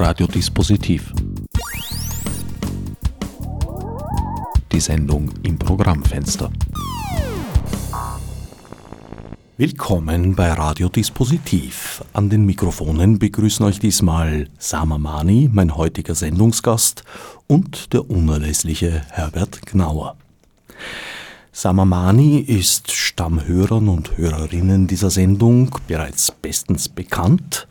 Radiodispositiv. Die Sendung im Programmfenster. Willkommen bei Radiodispositiv. An den Mikrofonen begrüßen euch diesmal Samamani, mein heutiger Sendungsgast, und der unerlässliche Herbert Gnauer. Samamani ist Stammhörern und Hörerinnen dieser Sendung bereits bestens bekannt.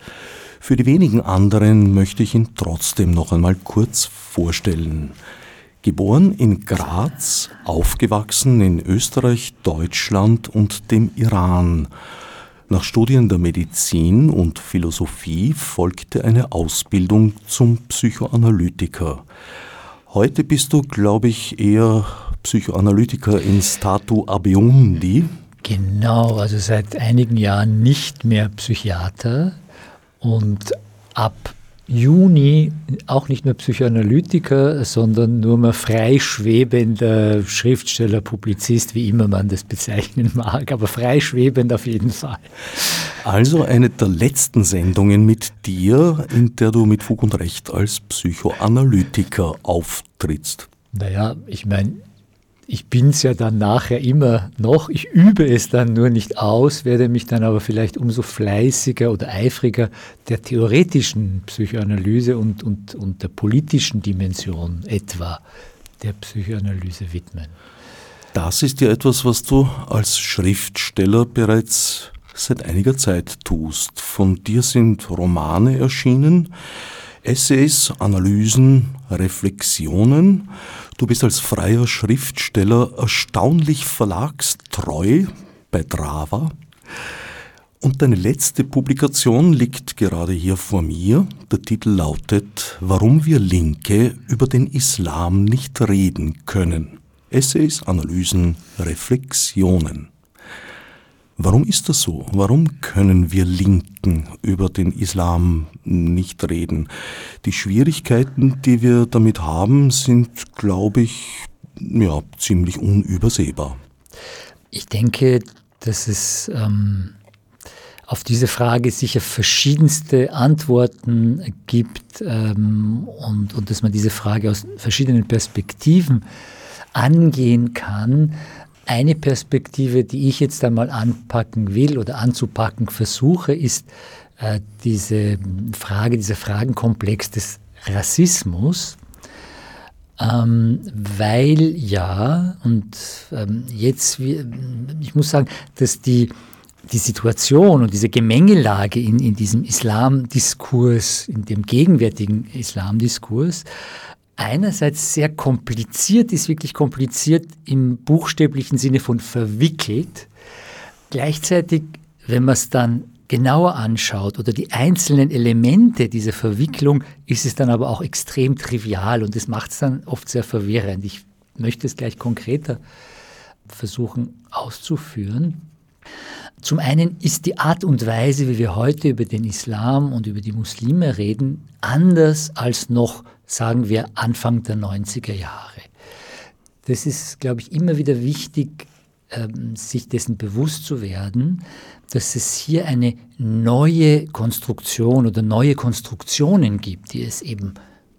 Für die wenigen anderen möchte ich ihn trotzdem noch einmal kurz vorstellen. Geboren in Graz, aufgewachsen in Österreich, Deutschland und dem Iran. Nach Studien der Medizin und Philosophie folgte eine Ausbildung zum Psychoanalytiker. Heute bist du, glaube ich, eher Psychoanalytiker in Statu Abeundi. Genau, also seit einigen Jahren nicht mehr Psychiater und ab Juni auch nicht mehr Psychoanalytiker, sondern nur mehr freischwebender Schriftsteller, Publizist, wie immer man das bezeichnen mag, aber freischwebend auf jeden Fall. Also eine der letzten Sendungen mit dir, in der du mit Fug und Recht als Psychoanalytiker auftrittst. Naja, ich meine, ich bin es ja dann nachher immer noch. Ich übe es dann nur nicht aus, werde mich dann aber vielleicht umso fleißiger oder eifriger der theoretischen Psychoanalyse und, und, und der politischen Dimension etwa der Psychoanalyse widmen. Das ist ja etwas, was du als Schriftsteller bereits seit einiger Zeit tust. Von dir sind Romane erschienen, Essays, Analysen, Reflexionen. Du bist als freier Schriftsteller erstaunlich verlagstreu bei Drava. Und deine letzte Publikation liegt gerade hier vor mir. Der Titel lautet Warum wir Linke über den Islam nicht reden können. Essays, Analysen, Reflexionen. Warum ist das so? Warum können wir Linken über den Islam nicht reden? Die Schwierigkeiten, die wir damit haben, sind, glaube ich, ja, ziemlich unübersehbar. Ich denke, dass es ähm, auf diese Frage sicher verschiedenste Antworten gibt ähm, und, und dass man diese Frage aus verschiedenen Perspektiven angehen kann. Eine Perspektive, die ich jetzt einmal anpacken will oder anzupacken versuche, ist äh, diese Frage, dieser Fragenkomplex des Rassismus. Ähm, weil ja, und ähm, jetzt, ich muss sagen, dass die, die Situation und diese Gemengelage in, in diesem Islamdiskurs, in dem gegenwärtigen Islamdiskurs, einerseits sehr kompliziert ist, wirklich kompliziert im buchstäblichen Sinne von verwickelt. Gleichzeitig, wenn man es dann genauer anschaut oder die einzelnen Elemente dieser Verwicklung, ist es dann aber auch extrem trivial und das macht es dann oft sehr verwirrend. Ich möchte es gleich konkreter versuchen auszuführen. Zum einen ist die Art und Weise, wie wir heute über den Islam und über die Muslime reden, anders als noch sagen wir Anfang der 90er Jahre. Das ist, glaube ich, immer wieder wichtig, ähm, sich dessen bewusst zu werden, dass es hier eine neue Konstruktion oder neue Konstruktionen gibt, die es eben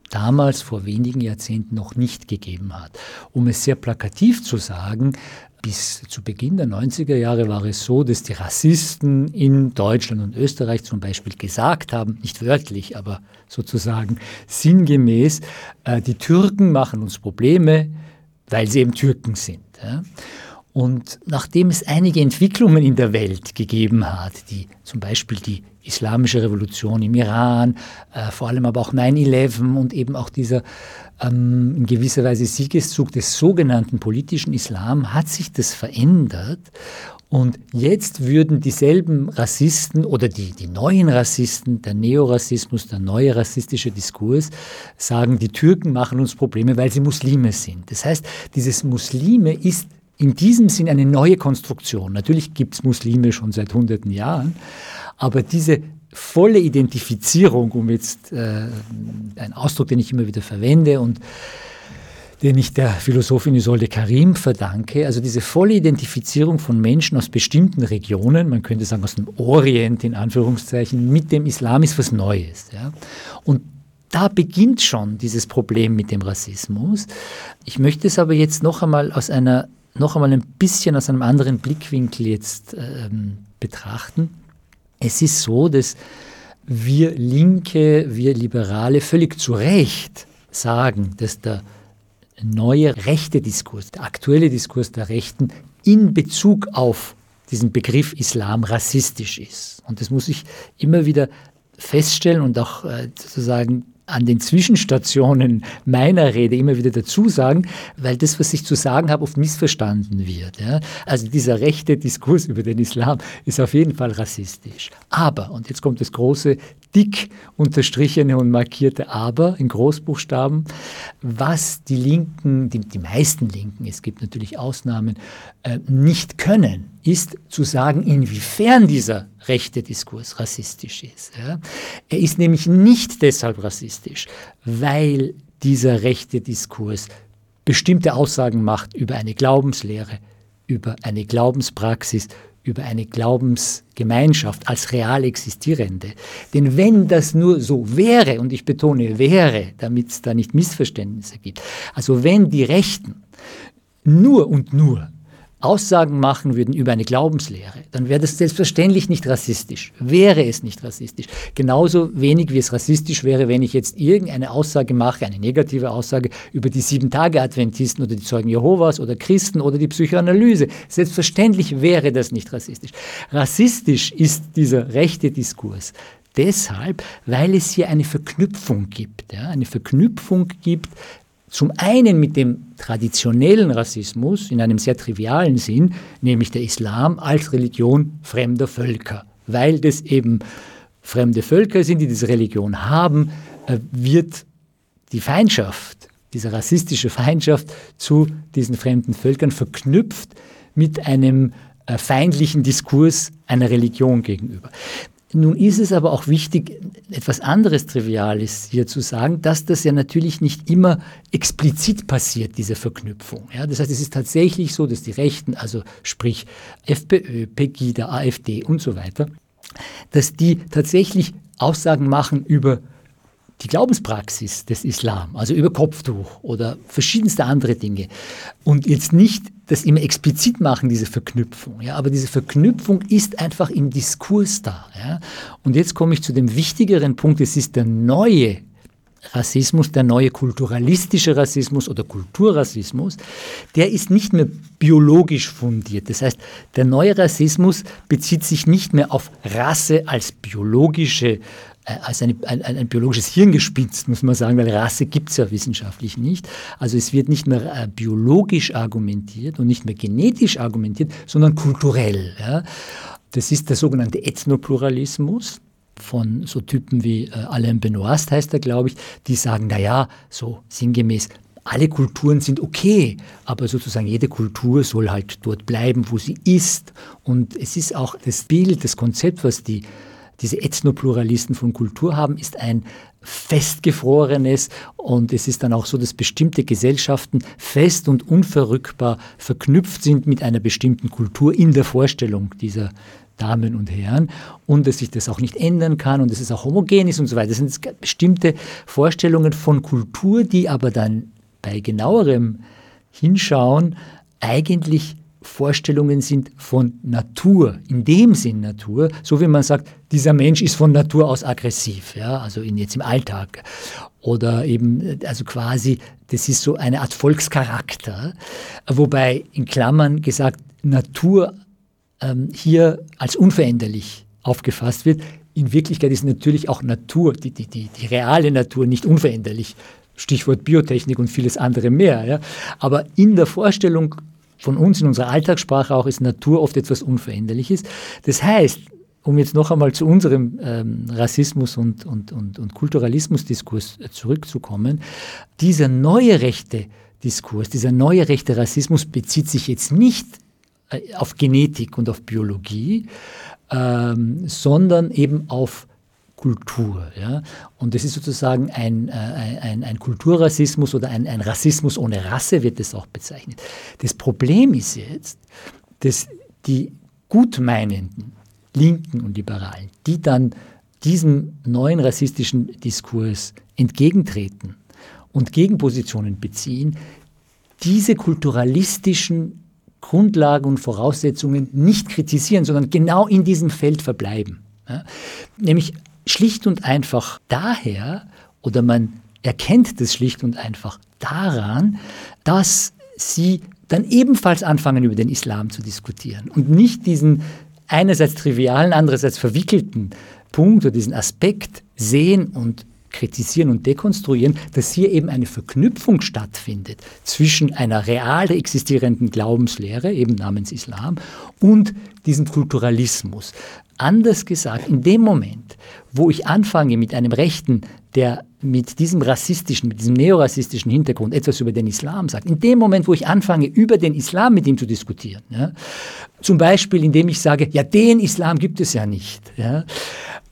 damals vor wenigen Jahrzehnten noch nicht gegeben hat. Um es sehr plakativ zu sagen, bis zu Beginn der 90er Jahre war es so, dass die Rassisten in Deutschland und Österreich zum Beispiel gesagt haben, nicht wörtlich, aber sozusagen sinngemäß, äh, die Türken machen uns Probleme, weil sie eben Türken sind. Und nachdem es einige Entwicklungen in der Welt gegeben hat, die zum Beispiel die islamische Revolution im Iran, äh, vor allem aber auch 9-11 und eben auch dieser ähm, in gewisser Weise Siegeszug des sogenannten politischen Islam, hat sich das verändert. Und jetzt würden dieselben Rassisten oder die, die neuen Rassisten, der Neorassismus, der neue rassistische Diskurs, sagen, die Türken machen uns Probleme, weil sie Muslime sind. Das heißt, dieses Muslime ist in diesem Sinn eine neue Konstruktion. Natürlich gibt es Muslime schon seit hunderten Jahren, aber diese volle Identifizierung, um jetzt äh, ein Ausdruck, den ich immer wieder verwende und den ich der Philosophin Isolde Karim verdanke, also diese volle Identifizierung von Menschen aus bestimmten Regionen, man könnte sagen aus dem Orient in Anführungszeichen, mit dem Islam ist was Neues. Ja? Und da beginnt schon dieses Problem mit dem Rassismus. Ich möchte es aber jetzt noch einmal aus einer, noch einmal ein bisschen aus einem anderen Blickwinkel jetzt ähm, betrachten. Es ist so, dass wir Linke, wir Liberale völlig zu Recht sagen, dass der neue rechte Diskurs, der aktuelle Diskurs der Rechten in Bezug auf diesen Begriff Islam rassistisch ist. Und das muss ich immer wieder feststellen und auch äh, sozusagen an den Zwischenstationen meiner Rede immer wieder dazu sagen, weil das, was ich zu sagen habe, oft missverstanden wird. Ja? Also dieser rechte Diskurs über den Islam ist auf jeden Fall rassistisch. Aber, und jetzt kommt das große, dick unterstrichene und markierte Aber in Großbuchstaben, was die Linken, die, die meisten Linken, es gibt natürlich Ausnahmen, äh, nicht können, ist zu sagen, inwiefern dieser rechte Diskurs rassistisch ist. Ja? Er ist nämlich nicht deshalb rassistisch, weil dieser rechte Diskurs bestimmte Aussagen macht über eine Glaubenslehre, über eine Glaubenspraxis, über eine Glaubensgemeinschaft als real existierende. Denn wenn das nur so wäre, und ich betone wäre, damit es da nicht Missverständnisse gibt, also wenn die Rechten nur und nur Aussagen machen würden über eine Glaubenslehre, dann wäre das selbstverständlich nicht rassistisch. Wäre es nicht rassistisch. Genauso wenig wie es rassistisch wäre, wenn ich jetzt irgendeine Aussage mache, eine negative Aussage über die Sieben-Tage-Adventisten oder die Zeugen Jehovas oder Christen oder die Psychoanalyse. Selbstverständlich wäre das nicht rassistisch. Rassistisch ist dieser rechte Diskurs deshalb, weil es hier eine Verknüpfung gibt. Ja, eine Verknüpfung gibt zum einen mit dem traditionellen Rassismus in einem sehr trivialen Sinn, nämlich der Islam als Religion fremder Völker. Weil das eben fremde Völker sind, die diese Religion haben, äh, wird die Feindschaft, diese rassistische Feindschaft zu diesen fremden Völkern verknüpft mit einem äh, feindlichen Diskurs einer Religion gegenüber. Nun ist es aber auch wichtig, etwas anderes Triviales hier zu sagen, dass das ja natürlich nicht immer explizit passiert, diese Verknüpfung. Ja, das heißt, es ist tatsächlich so, dass die Rechten, also sprich FPÖ, Pegida, AfD und so weiter, dass die tatsächlich Aussagen machen über die Glaubenspraxis des Islam, also über Kopftuch oder verschiedenste andere Dinge. Und jetzt nicht das immer explizit machen, diese Verknüpfung. Ja, aber diese Verknüpfung ist einfach im Diskurs da. Ja. Und jetzt komme ich zu dem wichtigeren Punkt, es ist der neue Rassismus, der neue kulturalistische Rassismus oder Kulturrassismus, der ist nicht mehr biologisch fundiert. Das heißt, der neue Rassismus bezieht sich nicht mehr auf Rasse als biologische als eine, ein, ein, biologisches Hirngespinst, muss man sagen, weil Rasse gibt es ja wissenschaftlich nicht. Also es wird nicht mehr äh, biologisch argumentiert und nicht mehr genetisch argumentiert, sondern kulturell. Ja. Das ist der sogenannte Ethnopluralismus von so Typen wie äh, Alain Benoist heißt er, glaube ich, die sagen, naja, so sinngemäß, alle Kulturen sind okay, aber sozusagen jede Kultur soll halt dort bleiben, wo sie ist. Und es ist auch das Bild, das Konzept, was die diese Ethnopluralisten von Kultur haben, ist ein festgefrorenes und es ist dann auch so, dass bestimmte Gesellschaften fest und unverrückbar verknüpft sind mit einer bestimmten Kultur in der Vorstellung dieser Damen und Herren und dass sich das auch nicht ändern kann und dass es auch homogen ist und so weiter. Das sind bestimmte Vorstellungen von Kultur, die aber dann bei genauerem Hinschauen eigentlich Vorstellungen sind von Natur, in dem Sinn Natur, so wie man sagt, dieser Mensch ist von Natur aus aggressiv, ja, also in, jetzt im Alltag. Oder eben, also quasi, das ist so eine Art Volkscharakter, wobei in Klammern gesagt, Natur ähm, hier als unveränderlich aufgefasst wird. In Wirklichkeit ist natürlich auch Natur, die, die, die, die reale Natur, nicht unveränderlich. Stichwort Biotechnik und vieles andere mehr. Ja. Aber in der Vorstellung von uns in unserer Alltagssprache auch ist Natur oft etwas Unveränderliches. Das heißt, um jetzt noch einmal zu unserem ähm, Rassismus- und, und, und, und Kulturalismusdiskurs äh, zurückzukommen, dieser neue rechte Diskurs, dieser neue rechte Rassismus bezieht sich jetzt nicht äh, auf Genetik und auf Biologie, ähm, sondern eben auf Kultur. Ja? Und das ist sozusagen ein, äh, ein, ein Kulturrassismus oder ein, ein Rassismus ohne Rasse, wird das auch bezeichnet. Das Problem ist jetzt, dass die Gutmeinenden, Linken und Liberalen, die dann diesem neuen rassistischen Diskurs entgegentreten und Gegenpositionen beziehen, diese kulturalistischen Grundlagen und Voraussetzungen nicht kritisieren, sondern genau in diesem Feld verbleiben. Ja? Nämlich schlicht und einfach daher, oder man erkennt das schlicht und einfach daran, dass sie dann ebenfalls anfangen, über den Islam zu diskutieren und nicht diesen einerseits trivialen, andererseits verwickelten Punkt oder diesen Aspekt sehen und kritisieren und dekonstruieren, dass hier eben eine Verknüpfung stattfindet zwischen einer real existierenden Glaubenslehre, eben namens Islam, und diesem Kulturalismus. Anders gesagt, in dem Moment, wo ich anfange mit einem Rechten, der mit diesem rassistischen, mit diesem neorassistischen Hintergrund etwas über den Islam sagt, in dem Moment, wo ich anfange, über den Islam mit ihm zu diskutieren, ja, zum Beispiel indem ich sage, ja, den Islam gibt es ja nicht, ja,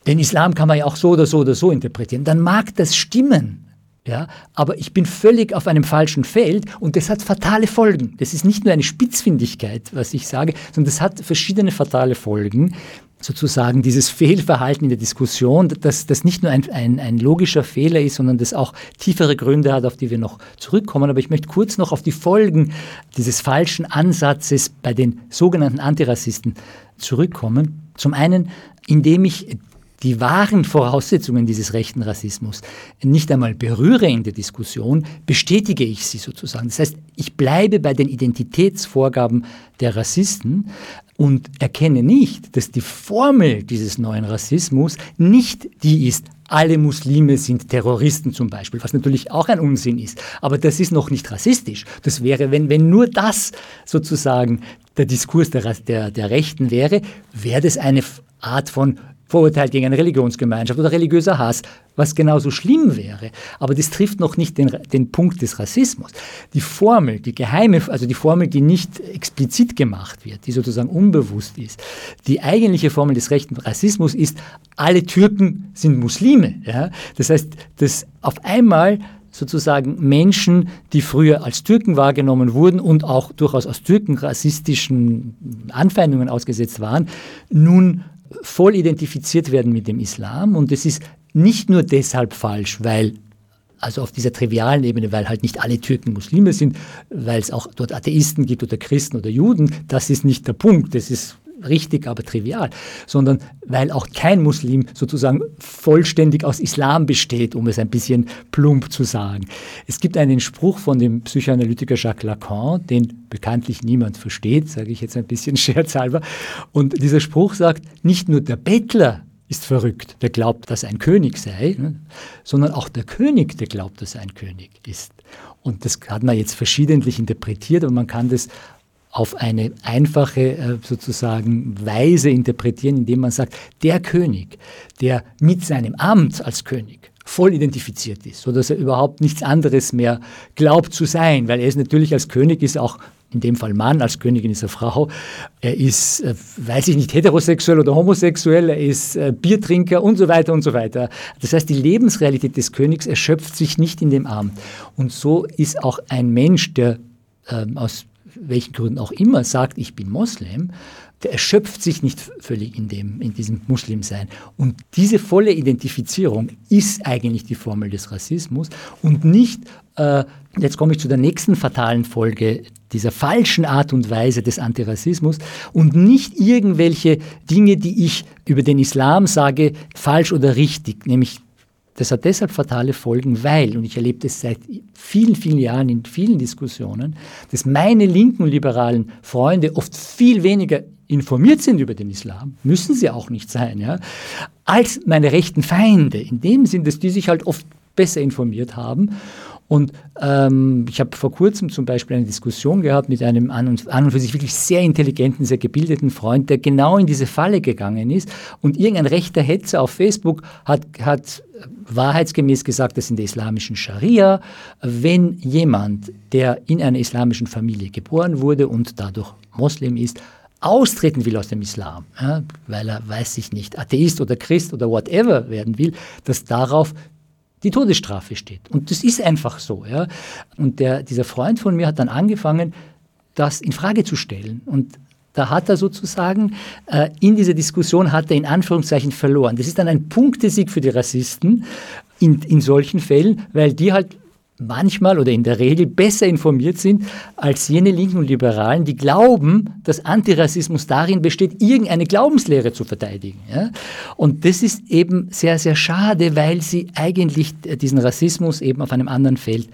den Islam kann man ja auch so oder so oder so interpretieren, dann mag das stimmen. Ja, aber ich bin völlig auf einem falschen Feld und das hat fatale Folgen. Das ist nicht nur eine Spitzfindigkeit, was ich sage, sondern das hat verschiedene fatale Folgen, sozusagen dieses Fehlverhalten in der Diskussion, dass das nicht nur ein, ein, ein, logischer Fehler ist, sondern das auch tiefere Gründe hat, auf die wir noch zurückkommen. Aber ich möchte kurz noch auf die Folgen dieses falschen Ansatzes bei den sogenannten Antirassisten zurückkommen. Zum einen, indem ich die wahren Voraussetzungen dieses rechten Rassismus nicht einmal berühre in der Diskussion, bestätige ich sie sozusagen. Das heißt, ich bleibe bei den Identitätsvorgaben der Rassisten, und erkenne nicht, dass die Formel dieses neuen Rassismus nicht die ist, alle Muslime sind Terroristen zum Beispiel, was natürlich auch ein Unsinn ist. Aber das ist noch nicht rassistisch. Das wäre, wenn, wenn nur das sozusagen der Diskurs der, der, der Rechten wäre, wäre das eine Art von Vorurteil gegen eine Religionsgemeinschaft oder religiöser Hass, was genauso schlimm wäre. Aber das trifft noch nicht den, den Punkt des Rassismus. Die Formel, die geheime, also die Formel, die nicht explizit gemacht wird, die sozusagen unbewusst ist, die eigentliche Formel des rechten Rassismus ist, alle Türken sind Muslime. Ja? Das heißt, dass auf einmal sozusagen Menschen, die früher als Türken wahrgenommen wurden und auch durchaus aus Türken rassistischen Anfeindungen ausgesetzt waren, nun voll identifiziert werden mit dem Islam. Und es ist nicht nur deshalb falsch, weil also auf dieser trivialen Ebene, weil halt nicht alle Türken Muslime sind, weil es auch dort Atheisten gibt oder Christen oder Juden, das ist nicht der Punkt. Das ist richtig, aber trivial, sondern weil auch kein Muslim sozusagen vollständig aus Islam besteht, um es ein bisschen plump zu sagen. Es gibt einen Spruch von dem Psychoanalytiker Jacques Lacan, den bekanntlich niemand versteht, sage ich jetzt ein bisschen scherzhalber. Und dieser Spruch sagt, nicht nur der Bettler ist verrückt, der glaubt, dass ein König sei, ne, sondern auch der König, der glaubt, dass er ein König ist. Und das hat man jetzt verschiedentlich interpretiert und man kann das auf eine einfache äh, sozusagen Weise interpretieren, indem man sagt, der König, der mit seinem Amt als König voll identifiziert ist, sodass er überhaupt nichts anderes mehr glaubt zu sein, weil er ist natürlich als König, ist auch in dem Fall Mann, als Königin ist er Frau, er ist, äh, weiß ich nicht, heterosexuell oder homosexuell, er ist äh, Biertrinker und so weiter und so weiter. Das heißt, die Lebensrealität des Königs erschöpft sich nicht in dem Amt. Und so ist auch ein Mensch, der ähm, aus welchen Gründen auch immer sagt, ich bin Moslem, der erschöpft sich nicht völlig in, dem, in diesem Muslimsein. Und diese volle Identifizierung ist eigentlich die Formel des Rassismus und nicht, äh, jetzt komme ich zu der nächsten fatalen Folge dieser falschen Art und Weise des Antirassismus und nicht irgendwelche Dinge, die ich über den Islam sage, falsch oder richtig, nämlich das hat deshalb fatale Folgen, weil, und ich erlebe das seit vielen, vielen Jahren in vielen Diskussionen, dass meine linken liberalen Freunde oft viel weniger informiert sind über den Islam, müssen sie auch nicht sein, ja, als meine rechten Feinde, in dem Sinn, dass die sich halt oft besser informiert haben und ähm, ich habe vor kurzem zum Beispiel eine Diskussion gehabt mit einem an und, an und für sich wirklich sehr intelligenten, sehr gebildeten Freund, der genau in diese Falle gegangen ist. Und irgendein rechter Hetzer auf Facebook hat, hat wahrheitsgemäß gesagt, dass in der islamischen Scharia, wenn jemand, der in einer islamischen Familie geboren wurde und dadurch Moslem ist, austreten will aus dem Islam, ja, weil er, weiß ich nicht, Atheist oder Christ oder whatever werden will, dass darauf die Todesstrafe steht. Und das ist einfach so. Ja. Und der, dieser Freund von mir hat dann angefangen, das in Frage zu stellen. Und Da hat er sozusagen äh, in dieser Diskussion hat er in Anführungszeichen verloren. Das ist dann ein Punktesieg für die Rassisten in, in solchen Fällen, weil die halt manchmal oder in der Regel besser informiert sind als jene Linken und Liberalen, die glauben, dass Antirassismus darin besteht, irgendeine Glaubenslehre zu verteidigen. Ja? Und das ist eben sehr, sehr schade, weil sie eigentlich diesen Rassismus eben auf einem anderen Feld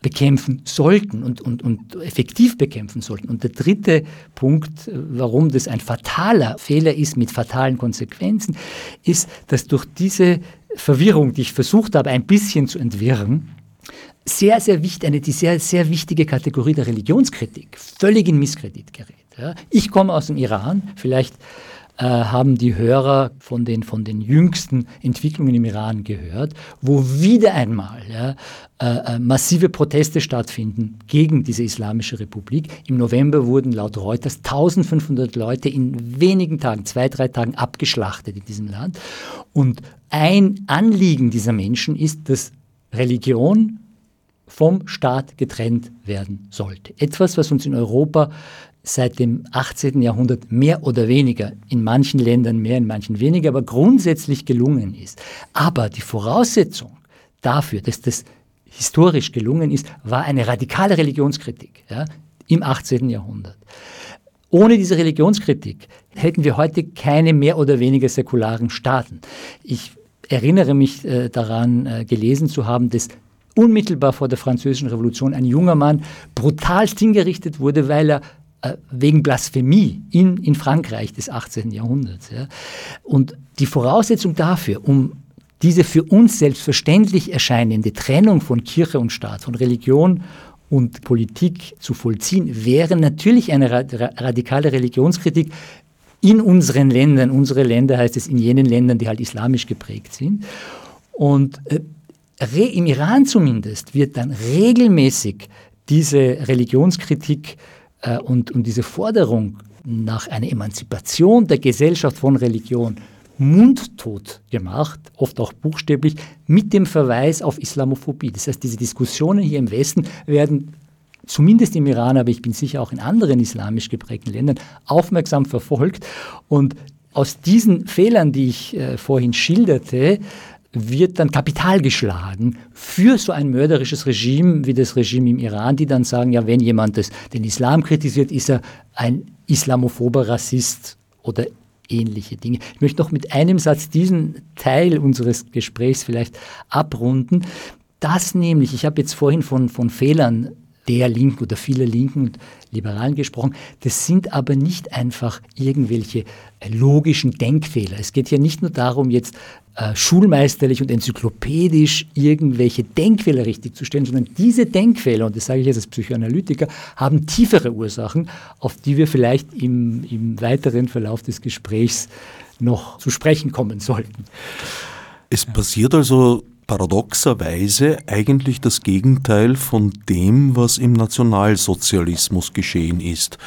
bekämpfen sollten und, und, und effektiv bekämpfen sollten. Und der dritte Punkt, warum das ein fataler Fehler ist mit fatalen Konsequenzen, ist, dass durch diese Verwirrung, die ich versucht habe, ein bisschen zu entwirren, sehr, sehr wichtig, eine die sehr, sehr wichtige Kategorie der Religionskritik völlig in Misskredit gerät. Ja. Ich komme aus dem Iran, vielleicht äh, haben die Hörer von den, von den jüngsten Entwicklungen im Iran gehört, wo wieder einmal ja, äh, äh massive Proteste stattfinden gegen diese Islamische Republik. Im November wurden laut Reuters 1500 Leute in wenigen Tagen, zwei, drei Tagen abgeschlachtet in diesem Land. Und ein Anliegen dieser Menschen ist, dass Religion vom Staat getrennt werden sollte. Etwas, was uns in Europa seit dem 18. Jahrhundert mehr oder weniger, in manchen Ländern mehr, in manchen weniger, aber grundsätzlich gelungen ist. Aber die Voraussetzung dafür, dass das historisch gelungen ist, war eine radikale Religionskritik ja, im 18. Jahrhundert. Ohne diese Religionskritik hätten wir heute keine mehr oder weniger säkularen Staaten. Ich erinnere mich äh, daran, äh, gelesen zu haben, dass unmittelbar vor der Französischen Revolution ein junger Mann brutalst hingerichtet wurde, weil er äh, wegen Blasphemie in, in Frankreich des 18. Jahrhunderts. Ja. Und die Voraussetzung dafür, um diese für uns selbstverständlich erscheinende Trennung von Kirche und Staat, von Religion und Politik zu vollziehen, wäre natürlich eine radikale Religionskritik in unseren Ländern. Unsere Länder heißt es in jenen Ländern, die halt islamisch geprägt sind. Und äh, im Iran zumindest wird dann regelmäßig diese Religionskritik äh, und, und diese Forderung nach einer Emanzipation der Gesellschaft von Religion mundtot gemacht, oft auch buchstäblich, mit dem Verweis auf Islamophobie. Das heißt, diese Diskussionen hier im Westen werden zumindest im Iran, aber ich bin sicher auch in anderen islamisch geprägten Ländern aufmerksam verfolgt. Und aus diesen Fehlern, die ich äh, vorhin schilderte, wird dann Kapital geschlagen für so ein mörderisches Regime wie das Regime im Iran, die dann sagen, ja, wenn jemand das, den Islam kritisiert, ist er ein islamophober Rassist oder ähnliche Dinge. Ich möchte noch mit einem Satz diesen Teil unseres Gesprächs vielleicht abrunden. Das nämlich, ich habe jetzt vorhin von, von Fehlern der Linken oder vieler Linken und Liberalen gesprochen. Das sind aber nicht einfach irgendwelche logischen Denkfehler. Es geht hier nicht nur darum, jetzt äh, schulmeisterlich und enzyklopädisch irgendwelche Denkfehler richtig zu stellen, sondern diese Denkfehler, und das sage ich jetzt als Psychoanalytiker, haben tiefere Ursachen, auf die wir vielleicht im, im weiteren Verlauf des Gesprächs noch zu sprechen kommen sollten. Es passiert also paradoxerweise eigentlich das Gegenteil von dem, was im Nationalsozialismus geschehen ist.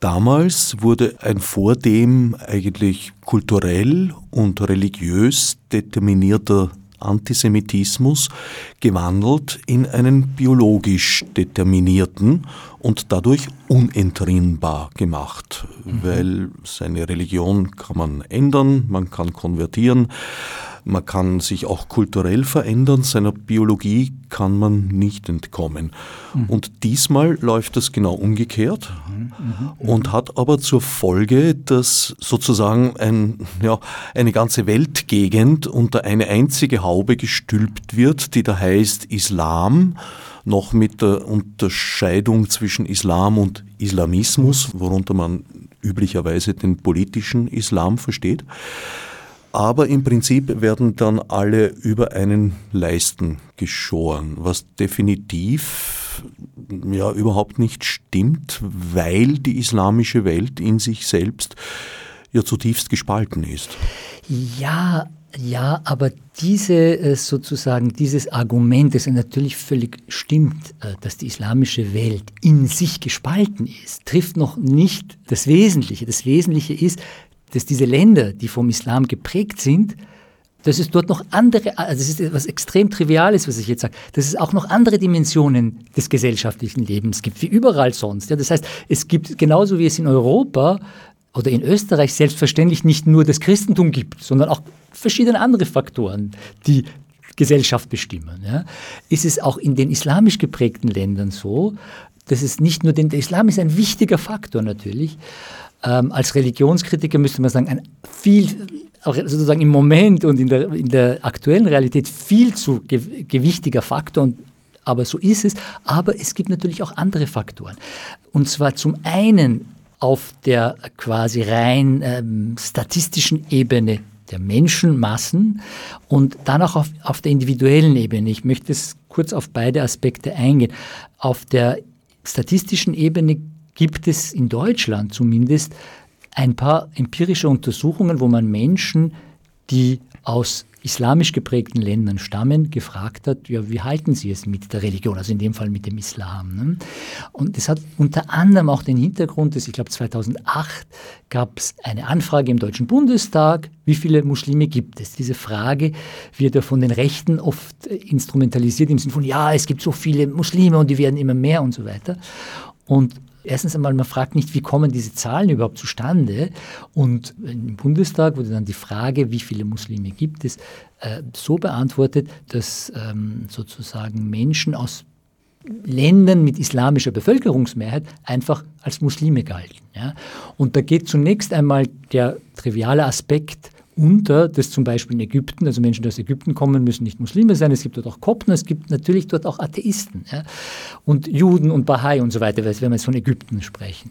Damals wurde ein vordem eigentlich kulturell und religiös determinierter Antisemitismus gewandelt in einen biologisch determinierten und dadurch unentrinnbar gemacht, mhm. weil seine Religion kann man ändern, man kann konvertieren, man kann sich auch kulturell verändern, seiner Biologie kann man nicht entkommen. Mhm. Und diesmal läuft das genau umgekehrt mhm. und hat aber zur Folge, dass sozusagen ein, ja, eine ganze Weltgegend unter eine einzige Haube gestülpt wird, die da heißt Islam noch mit der Unterscheidung zwischen Islam und Islamismus, worunter man üblicherweise den politischen Islam versteht. Aber im Prinzip werden dann alle über einen Leisten geschoren, was definitiv ja überhaupt nicht stimmt, weil die islamische Welt in sich selbst ja zutiefst gespalten ist. Ja, ja, aber diese äh, sozusagen dieses Argument, das natürlich völlig stimmt, äh, dass die islamische Welt in sich gespalten ist, trifft noch nicht das Wesentliche. Das Wesentliche ist, dass diese Länder, die vom Islam geprägt sind, dass es dort noch andere, also das ist etwas extrem Triviales, was ich jetzt sage, dass es auch noch andere Dimensionen des gesellschaftlichen Lebens gibt, wie überall sonst. Ja, das heißt, es gibt genauso wie es in Europa oder in Österreich selbstverständlich nicht nur das Christentum gibt, sondern auch verschiedene andere Faktoren, die Gesellschaft bestimmen. Ja. Ist es auch in den islamisch geprägten Ländern so, dass es nicht nur den, der Islam ist ein wichtiger Faktor natürlich. Ähm, als Religionskritiker müsste man sagen, ein viel, auch sozusagen im Moment und in der, in der aktuellen Realität viel zu gewichtiger Faktor und aber so ist es. Aber es gibt natürlich auch andere Faktoren. Und zwar zum einen auf der quasi rein ähm, statistischen Ebene der Menschenmassen und dann auch auf, auf der individuellen Ebene. Ich möchte es kurz auf beide Aspekte eingehen. Auf der statistischen Ebene gibt es in Deutschland zumindest ein paar empirische Untersuchungen, wo man Menschen, die aus islamisch geprägten Ländern stammen, gefragt hat, ja, wie halten sie es mit der Religion, also in dem Fall mit dem Islam. Ne? Und das hat unter anderem auch den Hintergrund, dass ich glaube 2008 gab es eine Anfrage im Deutschen Bundestag, wie viele Muslime gibt es? Diese Frage wird ja von den Rechten oft instrumentalisiert im Sinne von, ja, es gibt so viele Muslime und die werden immer mehr und so weiter. Und Erstens einmal, man fragt nicht, wie kommen diese Zahlen überhaupt zustande? Und im Bundestag wurde dann die Frage, wie viele Muslime gibt es, äh, so beantwortet, dass ähm, sozusagen Menschen aus Ländern mit islamischer Bevölkerungsmehrheit einfach als Muslime galten. Ja? Und da geht zunächst einmal der triviale Aspekt unter, dass zum Beispiel in Ägypten, also Menschen, die aus Ägypten kommen, müssen nicht Muslime sein, es gibt dort auch Kopten, es gibt natürlich dort auch Atheisten ja? und Juden und Bahai und so weiter, wenn wir jetzt von Ägypten sprechen.